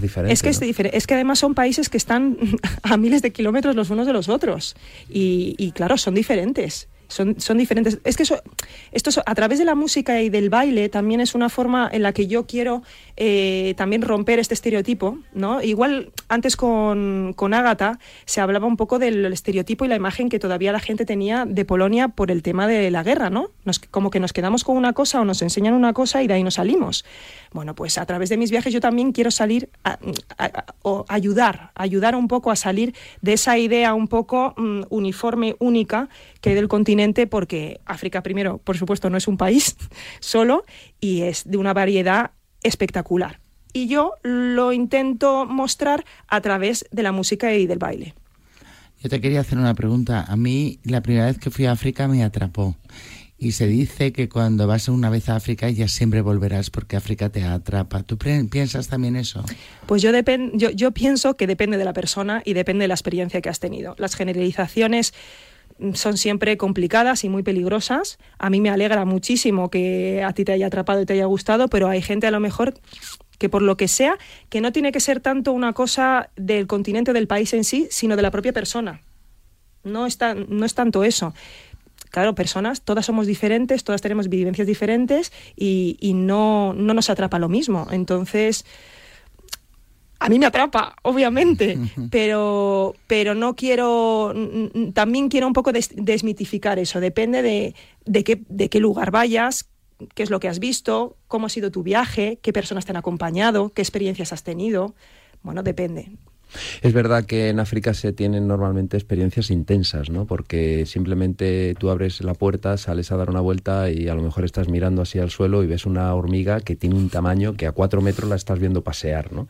diferente. Es que es, diferente. es que además son países que están a miles de kilómetros los unos de los otros. Y, y claro, son diferentes. Son, son, diferentes. Es que eso, esto a través de la música y del baile también es una forma en la que yo quiero eh, también romper este estereotipo, ¿no? Igual antes con, con Ágata se hablaba un poco del estereotipo y la imagen que todavía la gente tenía de Polonia por el tema de la guerra, ¿no? Nos, como que nos quedamos con una cosa o nos enseñan una cosa y de ahí nos salimos. Bueno, pues a través de mis viajes yo también quiero salir o ayudar, ayudar un poco a salir de esa idea un poco mm, uniforme, única que hay del continente, porque África primero, por supuesto, no es un país solo y es de una variedad espectacular. Y yo lo intento mostrar a través de la música y del baile. Yo te quería hacer una pregunta. A mí la primera vez que fui a África me atrapó. Y se dice que cuando vas una vez a África ya siempre volverás porque África te atrapa. ¿Tú piensas también eso? Pues yo, yo, yo pienso que depende de la persona y depende de la experiencia que has tenido. Las generalizaciones son siempre complicadas y muy peligrosas. A mí me alegra muchísimo que a ti te haya atrapado y te haya gustado, pero hay gente a lo mejor que por lo que sea, que no tiene que ser tanto una cosa del continente del país en sí, sino de la propia persona. No, está, no es tanto eso claro, personas, todas somos diferentes, todas tenemos vivencias diferentes y, no, no, nos atrapa lo mismo. Entonces, a mí me atrapa, obviamente, pero, pero no quiero, también quiero un poco desmitificar eso. Depende de, de, qué, de qué lugar vayas, qué es lo que has visto, cómo ha sido tu viaje, qué personas te han acompañado, qué experiencias has tenido. Bueno, depende. Es verdad que en África se tienen normalmente experiencias intensas, ¿no? Porque simplemente tú abres la puerta, sales a dar una vuelta y a lo mejor estás mirando así al suelo y ves una hormiga que tiene un tamaño que a cuatro metros la estás viendo pasear, ¿no?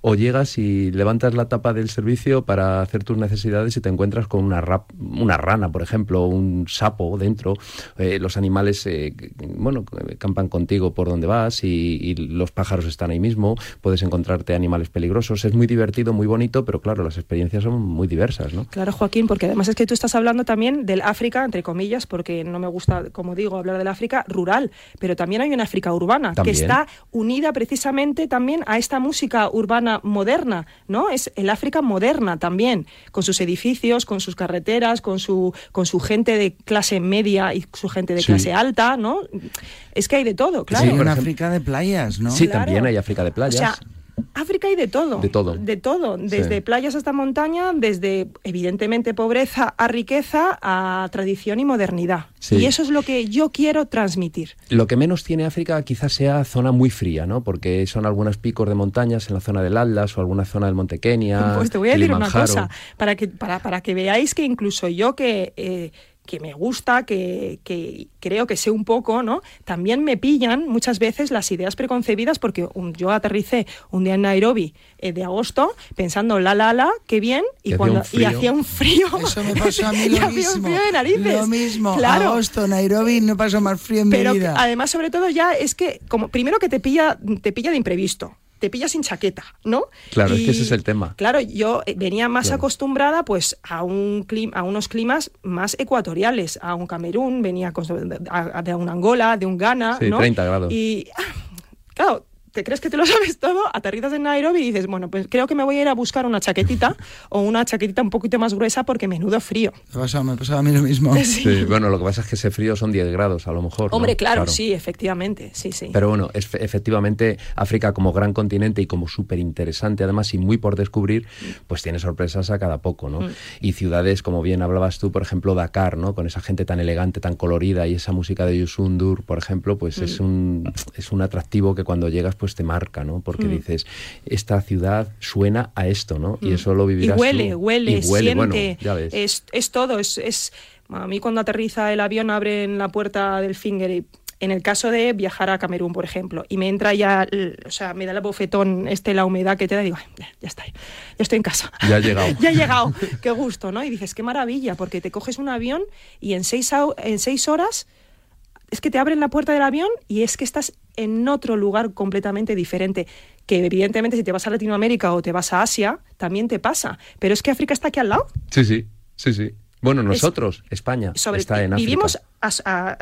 O llegas y levantas la tapa del servicio para hacer tus necesidades y te encuentras con una, rana, por ejemplo, un sapo dentro. Eh, los animales, eh, bueno, campan contigo por donde vas y, y los pájaros están ahí mismo. Puedes encontrarte animales peligrosos. Es muy divertido, muy bonito pero claro, las experiencias son muy diversas, ¿no? Claro, Joaquín, porque además es que tú estás hablando también del África, entre comillas, porque no me gusta, como digo, hablar del África rural, pero también hay una África urbana, que está unida precisamente también a esta música urbana moderna, ¿no? Es el África moderna también, con sus edificios, con sus carreteras, con su, con su gente de clase media y su gente de clase alta, ¿no? Es que hay de todo, claro. Sí, una África de playas, ¿no? Sí, también hay África de playas. África hay de todo. De todo. De todo. Desde playas hasta montaña, desde evidentemente pobreza a riqueza, a tradición y modernidad. Y eso es lo que yo quiero transmitir. Lo que menos tiene África quizás sea zona muy fría, ¿no? Porque son algunos picos de montañas en la zona del Atlas o alguna zona del Monte Kenia. Pues te voy a decir una cosa, para que, para, para que veáis que incluso yo que... Eh, que me gusta, que, creo que sé un poco, ¿no? También me pillan muchas veces las ideas preconcebidas porque yo aterricé un día en Nairobi eh, de agosto pensando la la la, qué bien, y, cuando y hacía un frío. Eso me pasó a mí lo mismo. Lo mismo, claro. agosto, Nairobi, no pasó más frío en Pero mi vida. además, sobre todo ya es que como primero que te pilla te pilla de imprevisto te pillas sin chaqueta, ¿no? Claro, es que ese es el tema. Claro, yo eh, venía más acostumbrada pues a un clima, a unos climas más ecuatoriales, a un Camerún, venía de un Angola, de un Ghana, sí, 30 grados. Y ah, claro, te crees que te lo sabes todo, aterrizas en Nairobi y dices, bueno, pues creo que me voy a ir a buscar una chaquetita o una chaquetita un poquito más gruesa porque menudo frío. Me pasaba, me pasaba a mí lo mismo. Sí. bueno, lo que pasa es que ese frío son 10 grados a lo mejor. Hombre, claro, sí, efectivamente, sí, sí. Pero bueno, es, efectivamente África como gran continente y como súper interesante además y muy por descubrir, pues tiene sorpresas a cada poco, ¿no? Mm. Y ciudades, como bien hablabas tú, por ejemplo, Dakar, ¿no? Con esa gente tan elegante, tan colorida y esa música de Yusundur, por ejemplo, pues es, mm. un, es un atractivo que cuando llegas pues te marca, ¿no? Porque mm. dices, esta ciudad suena a esto, ¿no? Y mm. eso lo vivirás Y huele, huele, siente. Es, es, todo, es, es... A mí cuando aterriza el avión abren la puerta del finger y en el caso de viajar a Camerún, por ejemplo, y me entra ya, o sea, me da el bofetón, este, la humedad que te da, digo, ya, ya está, ya estoy en casa. Ya he llegado. ya he llegado, qué gusto, ¿no? Y dices, qué maravilla, porque te coges un avión y en seis, en seis horas es que te abren la puerta del avión y es que estás en otro lugar completamente diferente. Que evidentemente si te vas a Latinoamérica o te vas a Asia, también te pasa. Pero es que África está aquí al lado. Sí, sí, sí, sí. Bueno, nosotros, España, está en África. Vivimos,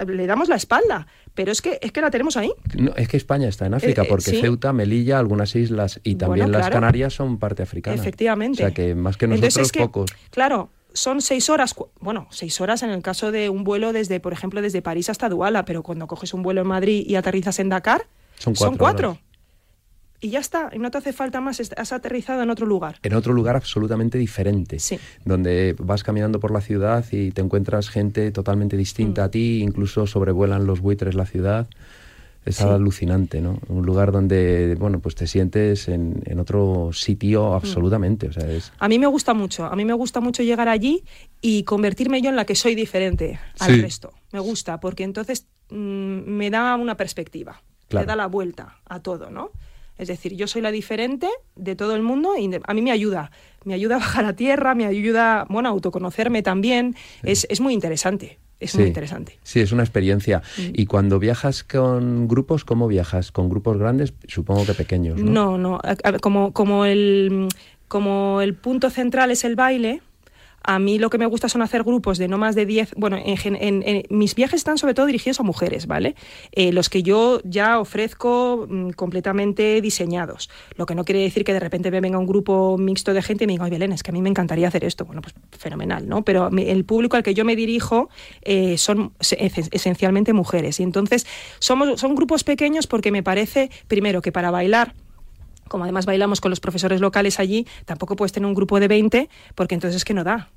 le damos la espalda, pero es que, es que la tenemos ahí. No, es que España está en África, eh, porque Ceuta, Melilla, algunas islas y también las Canarias son parte africana. Efectivamente. O sea que más que nosotros, pocos. Claro, son seis horas, bueno, seis horas en el caso de un vuelo desde, por ejemplo, desde París hasta Duala, pero cuando coges un vuelo en Madrid y aterrizas en Dakar, son cuatro. y ya está, y no te hace falta más, has aterrizado en otro lugar. En otro lugar absolutamente diferente, sí. donde vas caminando por la ciudad y te encuentras gente totalmente distinta Mm. a ti, incluso sobrevuelan los buitres la ciudad. Es Sí. alucinante, ¿no? Un lugar donde, bueno, pues te sientes en, en otro sitio Mm. absolutamente, o sea, es... A mí me gusta mucho, a mí me gusta mucho llegar allí y convertirme yo en la que soy diferente al Sí. resto. Me gusta, porque entonces mm, me da una perspectiva, Claro. me da la vuelta a todo, ¿no? Es decir, yo soy la diferente de todo el mundo y a mí me ayuda. Me ayuda a bajar a tierra, me ayuda, bueno, a autoconocerme también. Es, es muy interesante, es muy interesante. Sí, es una experiencia. Mm. Y cuando viajas con grupos, ¿cómo viajas? ¿Con grupos grandes? Supongo que pequeños, ¿no? No, no. Como, como, el, como el punto central es el baile, a mí lo que me gusta son hacer grupos de no más de 10. Bueno, en, en- mis viajes están sobre todo dirigidos a mujeres, ¿vale? Eh, los que yo ya ofrezco mm, completamente diseñados. Lo que no quiere decir que de repente me venga un grupo mixto de gente y me diga, ay, Belén, es que a mí me encantaría hacer esto. Bueno, pues fenomenal, ¿no? Pero el público al que yo me dirijo eh, son se- esen- esencialmente mujeres. Y entonces somos, son grupos pequeños porque me parece, primero, que para bailar como además bailamos con los profesores locales allí, tampoco puedes tener un grupo de 20 porque entonces es que no da.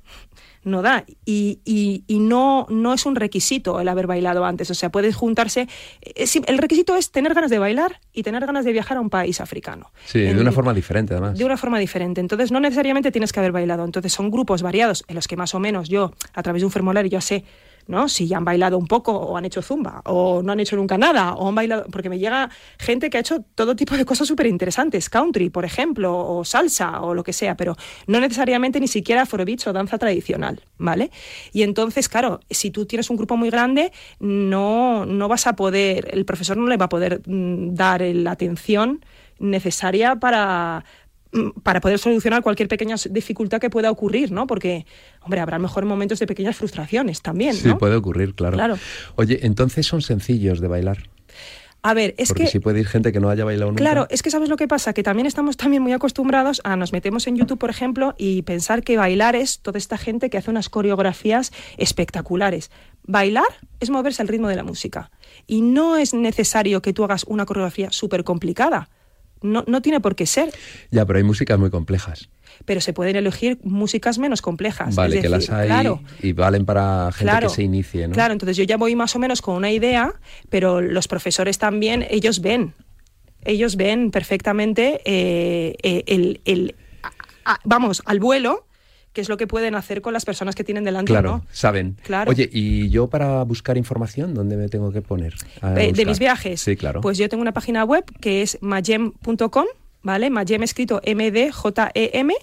No da. Y, y- y no, no es un requisito el haber bailado antes. O sea, puedes juntarse. eh, El requisito es tener ganas de bailar y tener ganas de viajar a un país africano. Sí, de una forma diferente, además. de una forma diferente. Entonces, no necesariamente tienes que haber bailado. Entonces, son grupos variados en los que más o menos yo, a través de un formulario, yo sé. ¿No? Si ya han bailado un poco o han hecho zumba o no han hecho nunca nada o han bailado, porque me llega gente que ha hecho todo tipo de cosas súper interesantes, country, por ejemplo, o salsa o lo que sea, pero no necesariamente ni siquiera afrobeats o danza tradicional, ¿vale? Y entonces, claro, si tú tienes un grupo muy grande, no, no vas a poder, el profesor no le va a poder mm, dar la atención necesaria para, para poder solucionar cualquier pequeña dificultad que pueda ocurrir, ¿no? Porque, hombre, habrá mejor momentos de pequeñas frustraciones también, Sí, ¿no? puede ocurrir, claro. Claro. Oye, entonces son sencillos de bailar. A ver, es porque que... si puede ir gente que no haya bailado nunca. Claro, es que sabes lo que pasa, que también estamos también muy acostumbrados a nos metemos en YouTube, por ejemplo, y pensar que bailar es toda esta gente que hace unas coreografías espectaculares. Bailar es moverse al ritmo de la música. Y no es necesario que tú hagas una coreografía súper complicada. No, no tiene por qué ser, Ya, pero hay músicas muy complejas. pero se pueden elegir músicas menos complejas. Vale, es que las hay claro, y valen para gente Claro, que se inicie, ¿no? Claro, entonces yo ya voy más o menos con una idea, pero los profesores también, ellos ven, ellos ven perfectamente eh, eh, el, el- a- a- vamos, al vuelo, que es lo que pueden hacer con las personas que tienen delante, Claro, ¿no? saben. Claro. Oye, ¿y yo para buscar información, dónde me tengo que poner? Eh, de mis viajes. Sí, claro. Pues yo tengo una página web que es magem.com, ¿vale? Magem escrito M-D-J-E-M.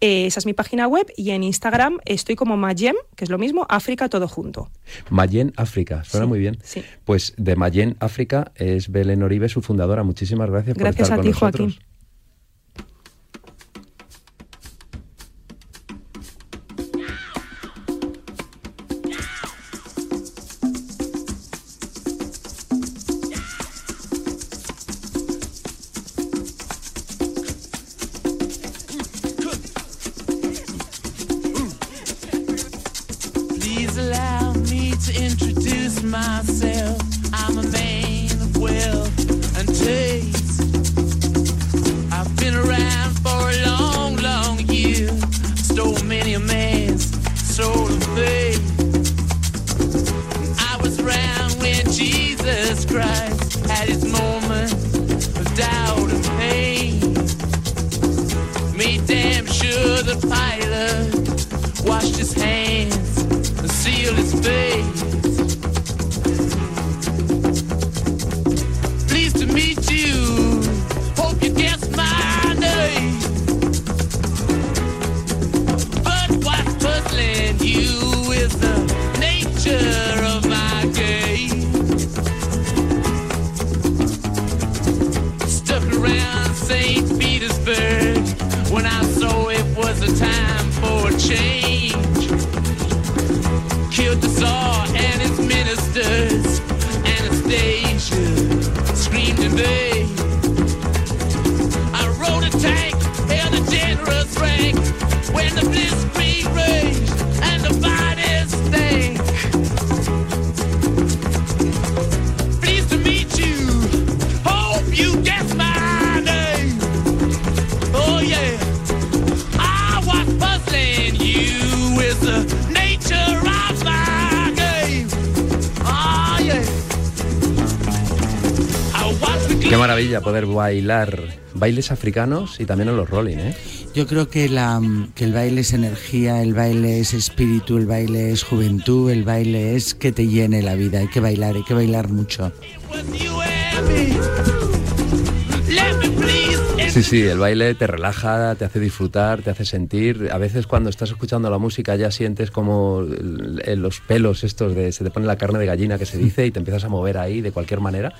Eh, esa es mi página web y en Instagram estoy como Magem, que es lo mismo, África todo junto. Mayen África, suena Sí, muy bien. sí. Pues de Mayen África es Belén Oribe, su fundadora. Muchísimas gracias, Gracias por estar a con ti, nosotros. Joaquín. Poder bailar bailes africanos y también en los rolling, ¿eh? Yo creo que, la, que el baile es energía, el baile es espíritu, el baile es juventud, el baile es que te llene la vida. Hay que bailar, hay que bailar mucho. Sí, sí, el baile te relaja, te hace disfrutar, te hace sentir. A veces cuando estás escuchando la música ya sientes como los pelos estos de se te pone la carne de gallina que se dice y te empiezas a mover ahí de cualquier manera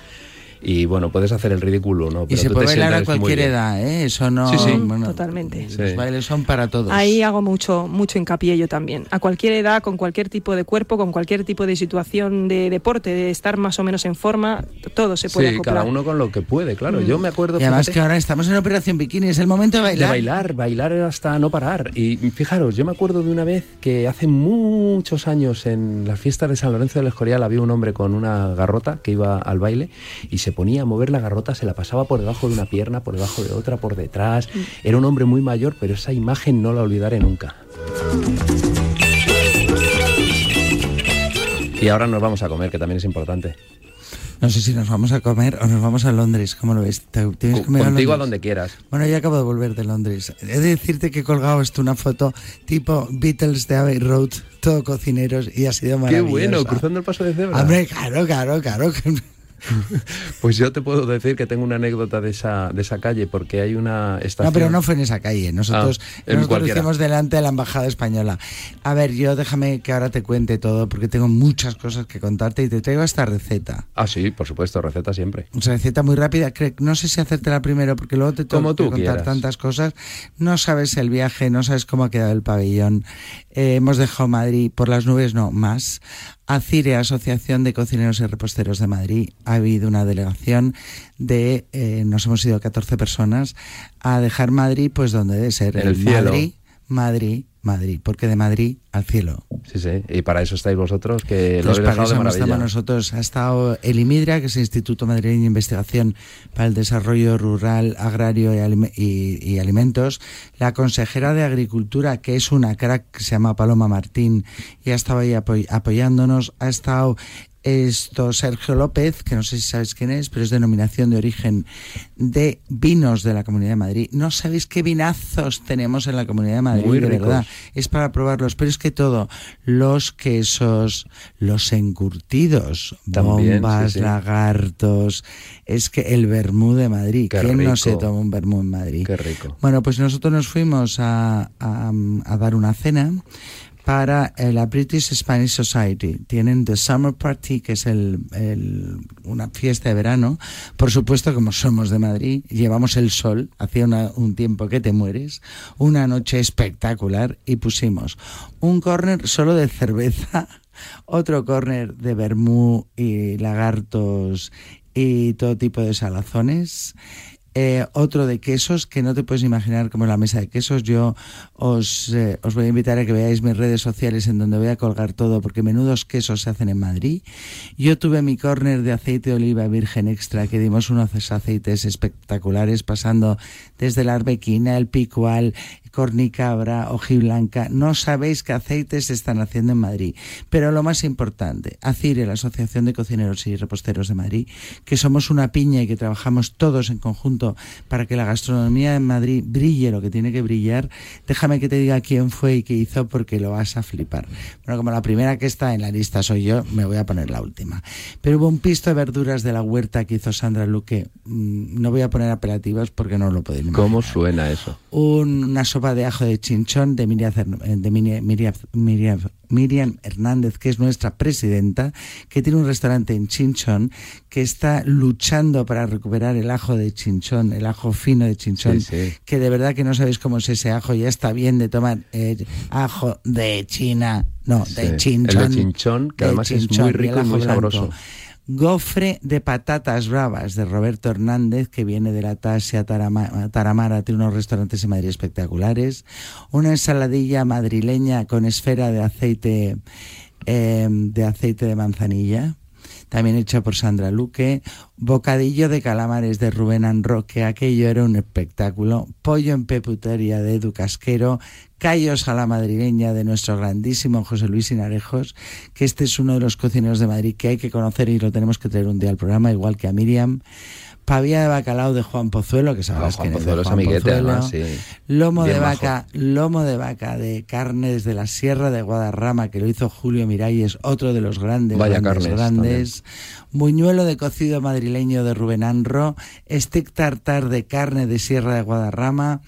y bueno, puedes hacer el ridículo, ¿no? y se puede bailar a cualquier edad, ¿eh? Eso no... Sí, sí. Totalmente. Los bailes son para todos. Ahí hago mucho, mucho hincapié yo también. A cualquier edad, con cualquier tipo de cuerpo, con cualquier tipo de situación de deporte, de estar más o menos en forma, todo se puede sí, cada uno con lo que puede, claro. Yo me acuerdo... Y además que ahora estamos en Operación Bikini, es el momento de bailar. De bailar, bailar hasta no parar. Y fijaros, yo me acuerdo de una vez que hace muchos años en las fiestas de San Lorenzo del Escorial había un hombre con una garrota que iba al baile y se ponía a mover la garrota se la pasaba por debajo de una pierna, por debajo de otra, por detrás. Era un hombre muy mayor, pero esa imagen no la olvidaré nunca. Y ahora nos vamos a comer, que también es importante. No sé si nos vamos a comer o nos vamos a Londres. ¿Cómo lo ves? ¿Tienes que Contigo a, donde quieras. Bueno, yo acabo de volver de Londres. He de decirte que he colgado esto una foto tipo Beatles de Abbey Road, todo cocineros, y ha sido maravilloso. Qué bueno, cruzando el paso de cebra. Hombre, claro, claro, claro. Pues yo te puedo decir que tengo una anécdota de esa, de esa calle, porque hay una estación... No, pero no fue en esa calle. Nosotros, ah, nosotros lo hicimos delante de la Embajada Española. A ver, yo déjame que ahora te cuente todo, porque tengo muchas cosas que contarte y te traigo esta receta. Ah, sí, por supuesto, receta siempre. Una receta muy rápida. No sé si hacértela primero, porque luego te tengo que contar tantas cosas. No sabes el viaje, no sabes cómo ha quedado el pabellón. Eh, hemos dejado Madrid por las nubes, no, más. ACIRE, Asociación de Cocineros y Reposteros de Madrid, ha habido una delegación de, eh, nos hemos ido 14 personas, a dejar Madrid pues donde debe ser, el, cielo. Madrid, Madrid, Madrid, porque de Madrid al cielo. Sí, sí, y para eso estáis vosotros, que lo pues habéis dejado de estamos nosotros. Ha estado el IMIDRA, que es el Instituto Madrileño de Investigación para el Desarrollo Rural, Agrario y, Alimentos, la consejera de Agricultura, que es una crack, que se llama Paloma Martín, y ha estado ahí apoyándonos, ha estado esto Sergio López, que no sé si sabéis quién es, pero es denominación de origen de vinos de la Comunidad de Madrid. No sabéis qué vinazos tenemos en la Comunidad de Madrid, de verdad. Es para probarlos, pero es que todo, los quesos, los encurtidos, bombas, lagartos, es que el vermú de Madrid. ¿Quién no se toma un vermú en Madrid? Qué rico. Bueno, pues nosotros nos fuimos a, a dar una cena para la British Spanish Society. Tienen The Summer Party, que es el, una fiesta de verano. Por supuesto, como somos de Madrid, llevamos el sol, hacía un tiempo que te mueres, una noche espectacular y pusimos un corner solo de cerveza, otro corner de vermú y lagartos y todo tipo de salazones eh, otro de quesos que no te puedes imaginar como la mesa de quesos. Yo os, eh, os voy a invitar a que veáis mis redes sociales en donde voy a colgar todo, porque menudos quesos se hacen en Madrid. Yo tuve mi corner de aceite de oliva virgen extra, que dimos unos aceites espectaculares, pasando desde la arbequina, el picual, cornicabra, hojiblanca. No sabéis qué aceites se están haciendo en Madrid. Pero lo más importante, ACIRE, la Asociación de Cocineros y Reposteros de Madrid, que somos una piña y que trabajamos todos en conjunto para que la gastronomía en Madrid brille lo que tiene que brillar, déjame que te diga quién fue y qué hizo porque lo vas a flipar. Bueno, como la primera que está en la lista soy yo, me voy a poner la última. Pero hubo un pisto de verduras de la huerta que hizo Sandra Luque. Mm, no voy a poner apelativos porque no lo podéis imaginar. ¿Cómo suena eso? una sopa de ajo de chinchón de Miriam, de Miriam, Hernández, que es nuestra presidenta, que tiene un restaurante en Chinchón, que está luchando para recuperar el ajo de Chinchón, el ajo fino de Chinchón, que de verdad que no sabéis cómo es ese ajo, ya está bien de tomar eh, ajo de China, no, de Chinchón. El de Chinchón, que además es muy rico y muy sabroso. Gofre de patatas bravas de Roberto Hernández, que viene de la Tasia Taramara, tiene unos restaurantes en Madrid espectaculares. Una ensaladilla madrileña con esfera de aceite, em, de aceite de manzanilla también hecha por Sandra Luque, bocadillo de calamares de Rubén Anroque, aquello era un espectáculo, pollo en peputería de Edu Casquero, callos a la madrileña de nuestro grandísimo José Luis Sinarejos, que este es uno de los cocineros de Madrid que hay que conocer y lo tenemos que traer un día al programa, igual que a Miriam pavía de bacalao de Juan Pozuelo, que sabes Ah, Juan quién es de Pozuelo Juan amiguete, Pozuelo. además, sí. Lomo Bien de vaca, lomo de vaca de carne desde la Sierra de Guadarrama, que lo hizo Julio Miralles, otro de los grandes, Vaya grandes, carnes grandes. Buñuelo de cocido madrileño de Rubén Anro, steak tartar de carne de Sierra de Guadarrama,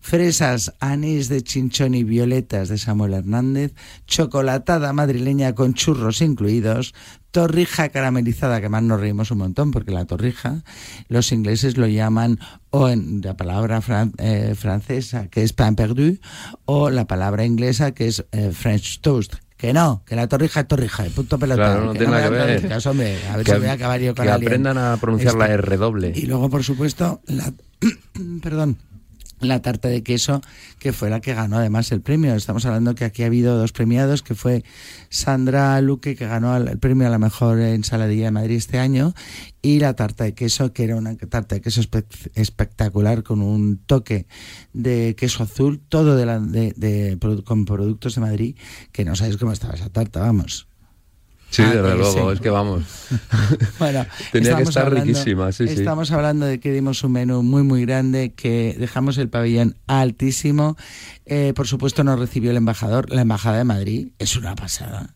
fresas, anís de chinchón y violetas de Samuel Hernández, chocolatada madrileña con churros incluidos, torrija caramelizada, que más nos reímos un montón porque la torrija, los ingleses lo llaman, o en la palabra fran- eh, francesa, que es pain perdu, o la palabra inglesa, que es eh, French toast. Que no, que la torrija es torrija, y punto pelota. Claro, no tiene me nada que ver. caso, hombre, a ver Que- si voy a acabar yo con que aprendan a pronunciar la R doble. Y luego, por supuesto, la, perdón, la tarta de queso, que fue la que ganó además el premio. Estamos hablando que aquí ha habido dos premiados, que fue Sandra Luque, que ganó el premio a la mejor ensaladilla de Madrid este año, y la tarta de queso, que era una tarta de queso espe- espectacular con un toque de queso azul, todo de la- de- de produ- con productos de Madrid, que no sabéis cómo estaba esa tarta, vamos. Sí, Ah, desde eh, luego, sí. es que vamos. Bueno, Tenía que estar hablando- riquísima, sí, sí. Estamos hablando de que dimos un menú muy, muy grande, que dejamos el pabellón altísimo. Eh, por supuesto, nos recibió el embajador, la Embajada de Madrid. Es una pasada.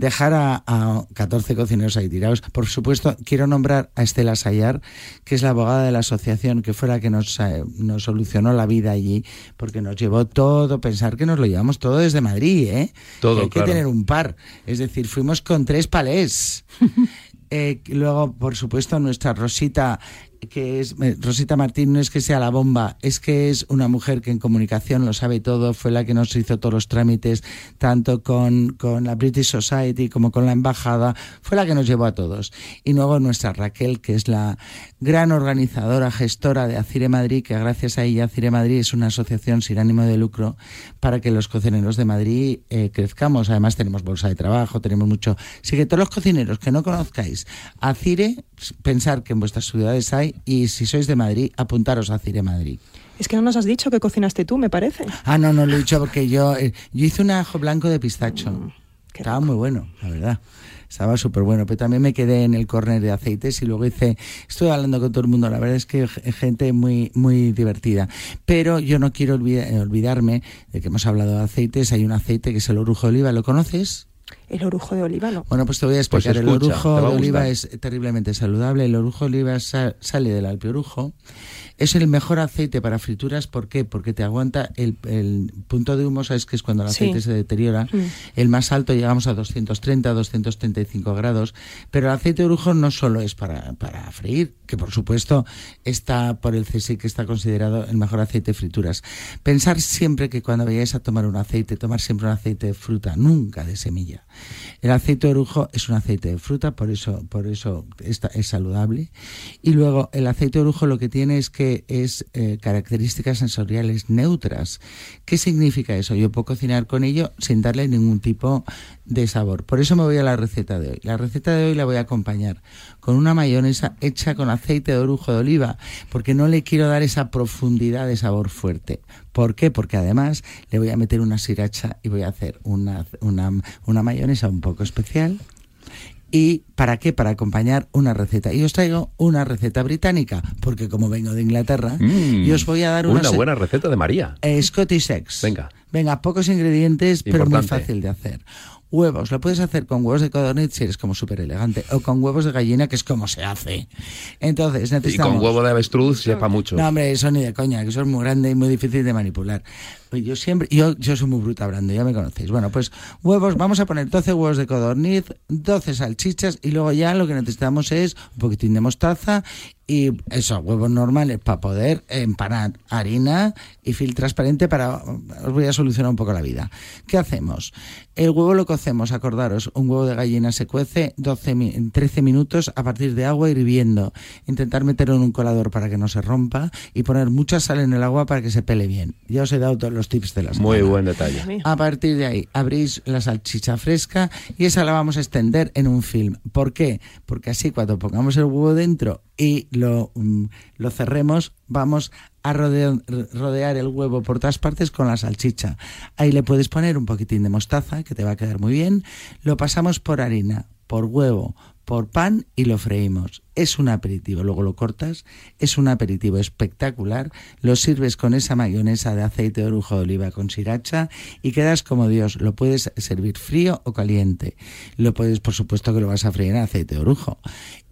Dejar a, a 14 cocineros ahí tirados. Por supuesto, quiero nombrar a Estela Sayar, que es la abogada de la asociación, que fue la que nos, eh, nos solucionó la vida allí, porque nos llevó todo, pensar que nos lo llevamos todo desde Madrid, ¿eh? Todo, Que hay claro. que tener un par. Es decir, fuimos con tres palés. Eh, luego, por supuesto, nuestra Rosita, que es Rosita Martín, no es que sea la bomba, es que es una mujer que en comunicación lo sabe todo, fue la que nos hizo todos los trámites, tanto con, con la British Society como con la embajada, fue la que nos llevó a todos. Y luego nuestra Raquel, que es la gran organizadora, gestora de Acire Madrid, que gracias a ella Acire Madrid es una asociación sin ánimo de lucro para que los cocineros de Madrid eh, crezcamos. Además tenemos bolsa de trabajo, tenemos mucho. Así que todos los cocineros que no conozcáis Acire, pensar que en vuestras ciudades hay y si sois de Madrid, apuntaros a Acire Madrid. Es que no nos has dicho que cocinaste tú, me parece. Ah, no, no lo he dicho porque yo, eh, yo hice un ajo blanco de pistacho. Estaba muy bueno, la verdad. Estaba súper bueno, pero también me quedé en el córner de aceites y luego hice, estuve hablando con todo el mundo, la verdad es que gente muy, muy divertida. Pero yo no quiero olvida- eh, olvidarme de que hemos hablado de aceites, hay un aceite que es el orujo de oliva, ¿lo conoces? El orujo de oliva, ¿no? Bueno, pues te voy a Pues explicar. el orujo de oliva es terriblemente saludable. El orujo de oliva sa- sale del alpiorujo. Es el mejor aceite para frituras. ¿Por qué? Porque te aguanta el, el punto de humo, sabes que es cuando el Sí. aceite se deteriora. Mm. El más alto llegamos a 230, 235 grados. Pero el aceite de orujo no solo es para, para freír, que por supuesto está por el CSI que está considerado el mejor aceite de frituras. Pensar siempre que cuando vayáis a tomar un aceite, tomar siempre un aceite de fruta, nunca de semilla. El aceite de orujo es un aceite de fruta, por eso, por eso está, es saludable. Y luego el aceite de orujo lo que tiene es que es eh, características sensoriales neutras. ¿Qué significa eso? Yo puedo cocinar con ello sin darle ningún tipo de sabor. Por eso me voy a la receta de hoy. La receta de hoy la voy a acompañar con una mayonesa hecha con aceite de orujo de oliva, porque no le quiero dar esa profundidad de sabor fuerte. ¿Por qué? Porque además le voy a meter una sriracha y voy a hacer una, una, una mayonesa un poco especial. ¿Y para qué? Para acompañar una receta. Y os traigo una receta británica, porque como vengo de Inglaterra, Mm, y os voy a dar una, una buena receta de María. eh, Scottish Eggs. Venga. Venga, pocos ingredientes, pero muy fácil de hacer. Huevos, lo puedes hacer con huevos de codorniz si eres como súper elegante, o con huevos de gallina, que es como se hace. Entonces, Y necesitamos... con huevo de avestruz sepa mucho. No, hombre, eso ni de coña, que eso es muy grande y muy difícil de manipular. Pues yo siempre, yo, yo soy muy bruta hablando, ya me conocéis. Bueno, pues huevos, vamos a poner 12 huevos de codorniz, 12 salchichas y luego ya lo que necesitamos es un poquitín de mostaza y eso, huevos normales para poder empanar harina y fil transparente para, os voy a solucionar un poco la vida. ¿Qué hacemos? El huevo lo cocemos, acordaros, un huevo de gallina se cuece 12, mi- 13 minutos a partir de agua hirviendo. Intentar meterlo en un colador para que no se rompa y poner mucha sal en el agua para que se pele bien. Ya os he dado todos los tips de la Muy buen detalle. A partir de ahí, abrís la salchicha fresca y esa la vamos a extender en un film. ¿Por qué? Porque así cuando pongamos el huevo dentro y lo, mm, lo cerremos, vamos a rodeo- rodear el huevo por todas partes con la salchicha. Ahí le puedes poner un poquitín de mostaza, que te va a quedar muy bien. Lo pasamos por harina. por huevo, por pan y lo freímos. Es un aperitivo, luego lo cortas, es un aperitivo espectacular, lo sirves con esa mayonesa de aceite de orujo de oliva con sriracha y quedas como Dios. Lo puedes servir frío o caliente. Lo puedes, por supuesto que lo vas a freír en aceite de orujo.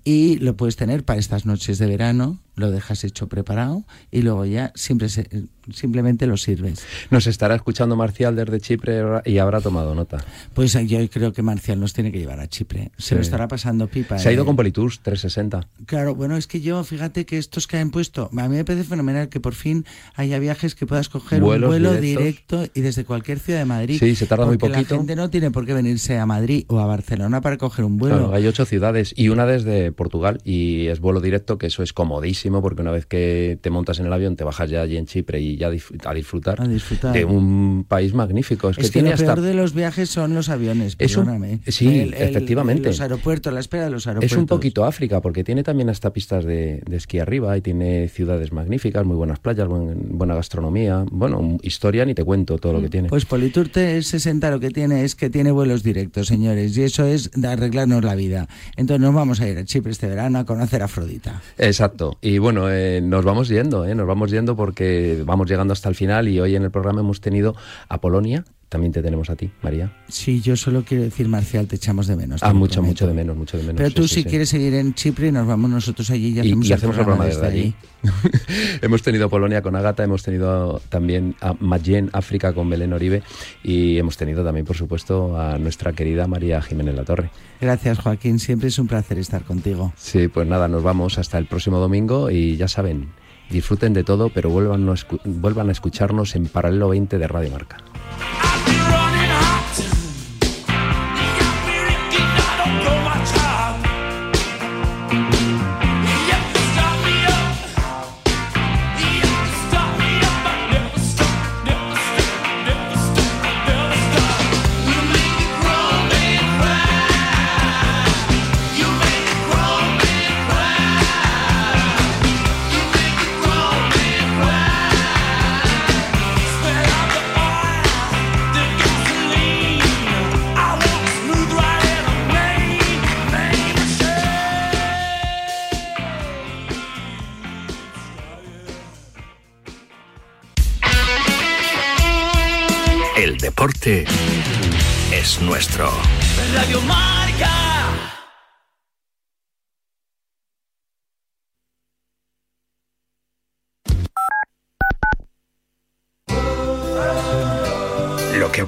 Y lo puedes tener para estas noches de verano, lo dejas hecho preparado y luego ya siempre se, simplemente lo sirves. Nos estará escuchando Marcial desde Chipre y habrá tomado nota. Pues yo creo que Marcial nos tiene que llevar a Chipre. Se Sí. lo estará pasando pipa. Se ha ido ¿eh? con Politours 360. Claro, bueno, es que yo, fíjate que estos que han puesto, a mí me parece fenomenal que por fin haya viajes que puedas coger Vuelos un vuelo directos. directo y desde cualquier ciudad de Madrid. Sí, se tarda muy poquito. La gente no tiene por qué venirse a Madrid o a Barcelona para coger un vuelo. Claro, hay ocho ciudades y una desde Portugal y es vuelo directo, que eso es comodísimo porque una vez que te montas en el avión te bajas ya allí en Chipre y ya a disfrutar, A disfrutar. de un país magnífico. Es, Es, que, que, tiene lo hasta peor de los viajes son los aviones, Es un- perdóname. sí, efectivamente. Los aeropuertos, la espera de los aeropuertos. Es un poquito África, porque tiene también hasta pistas de, de esquí arriba y tiene ciudades magníficas, muy buenas playas, buen- buena gastronomía. Bueno, historia ni te cuento todo lo que tiene. Pues Politur T60 lo que tiene es que tiene vuelos directos, señores, y eso es de arreglarnos la vida. Entonces nos vamos a ir a Chipre este verano a conocer a Afrodita. Exacto. Y bueno, eh, nos vamos yendo, eh, nos vamos yendo porque vamos llegando hasta el final y hoy en el programa hemos tenido a Polonia. También te tenemos a ti, María. Sí, yo solo quiero decir, Marcial, te echamos de menos. Ah, mucho, prometo. mucho de menos, mucho de menos. Pero sí, tú sí, si sí. quieres seguir en Chipre, nos vamos nosotros allí y Y, hacemos, y hacemos el programa desde desde allí. hemos tenido Polonia con Agata, hemos tenido también a Mayen, África con Belén Oribe y hemos tenido también, por supuesto, a nuestra querida María Jiménez La Torre. Gracias, Joaquín. Siempre es un placer estar contigo. Sí, pues nada, nos vamos hasta el próximo domingo y ya saben, disfruten de todo, pero vuelvan, a escucharnos en Paralelo 20 de Radio Marca.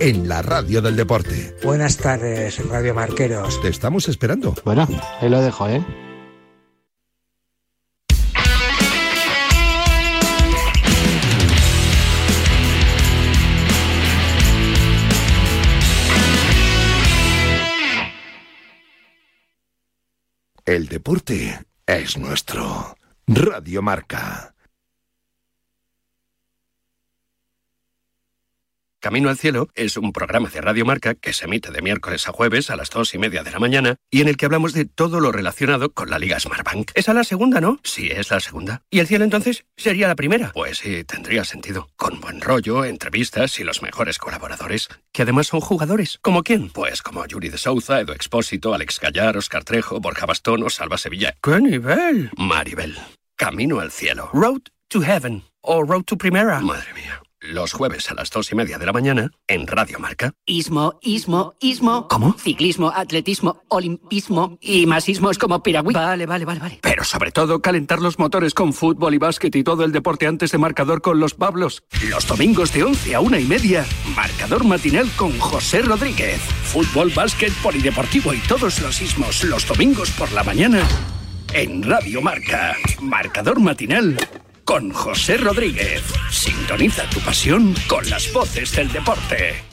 en la radio del deporte. Buenas tardes, Radio Marqueros. Te estamos esperando. Bueno, ahí lo dejo, ¿eh? El deporte es nuestro. Radio Marca. Camino al Cielo es un programa de Radio Marca que se emite de miércoles a jueves a las dos y media de la mañana y en el que hablamos de todo lo relacionado con la Liga Smartbank. Esa es la segunda, ¿no? Sí, es la segunda. ¿Y el cielo entonces sería la primera? Pues sí, tendría sentido. Con buen rollo, entrevistas y los mejores colaboradores, que además son jugadores. ¿Como quién? Pues como Yuri de Souza, Edo Expósito, Alex Gallar, Oscar Trejo, Borja Bastón o Salva Sevilla. ¡Qué nivel! Maribel. Camino al Cielo. Road to Heaven. O Road to Primera. Madre mía. Los jueves a las dos y media de la mañana en Radio Marca. Ismo, ismo, ismo. ¿Cómo? Ciclismo, atletismo, olimpismo y más ismos como piragüí. Vale, vale, vale, vale. Pero sobre todo calentar los motores con fútbol y básquet y todo el deporte antes de marcador con los Pablos. Los domingos de 11 a una y media, marcador matinal con José Rodríguez. Fútbol, básquet, polideportivo y todos los ismos los domingos por la mañana en Radio Marca. Marcador matinal con José Rodríguez. Sintoniza tu pasión con las voces del deporte.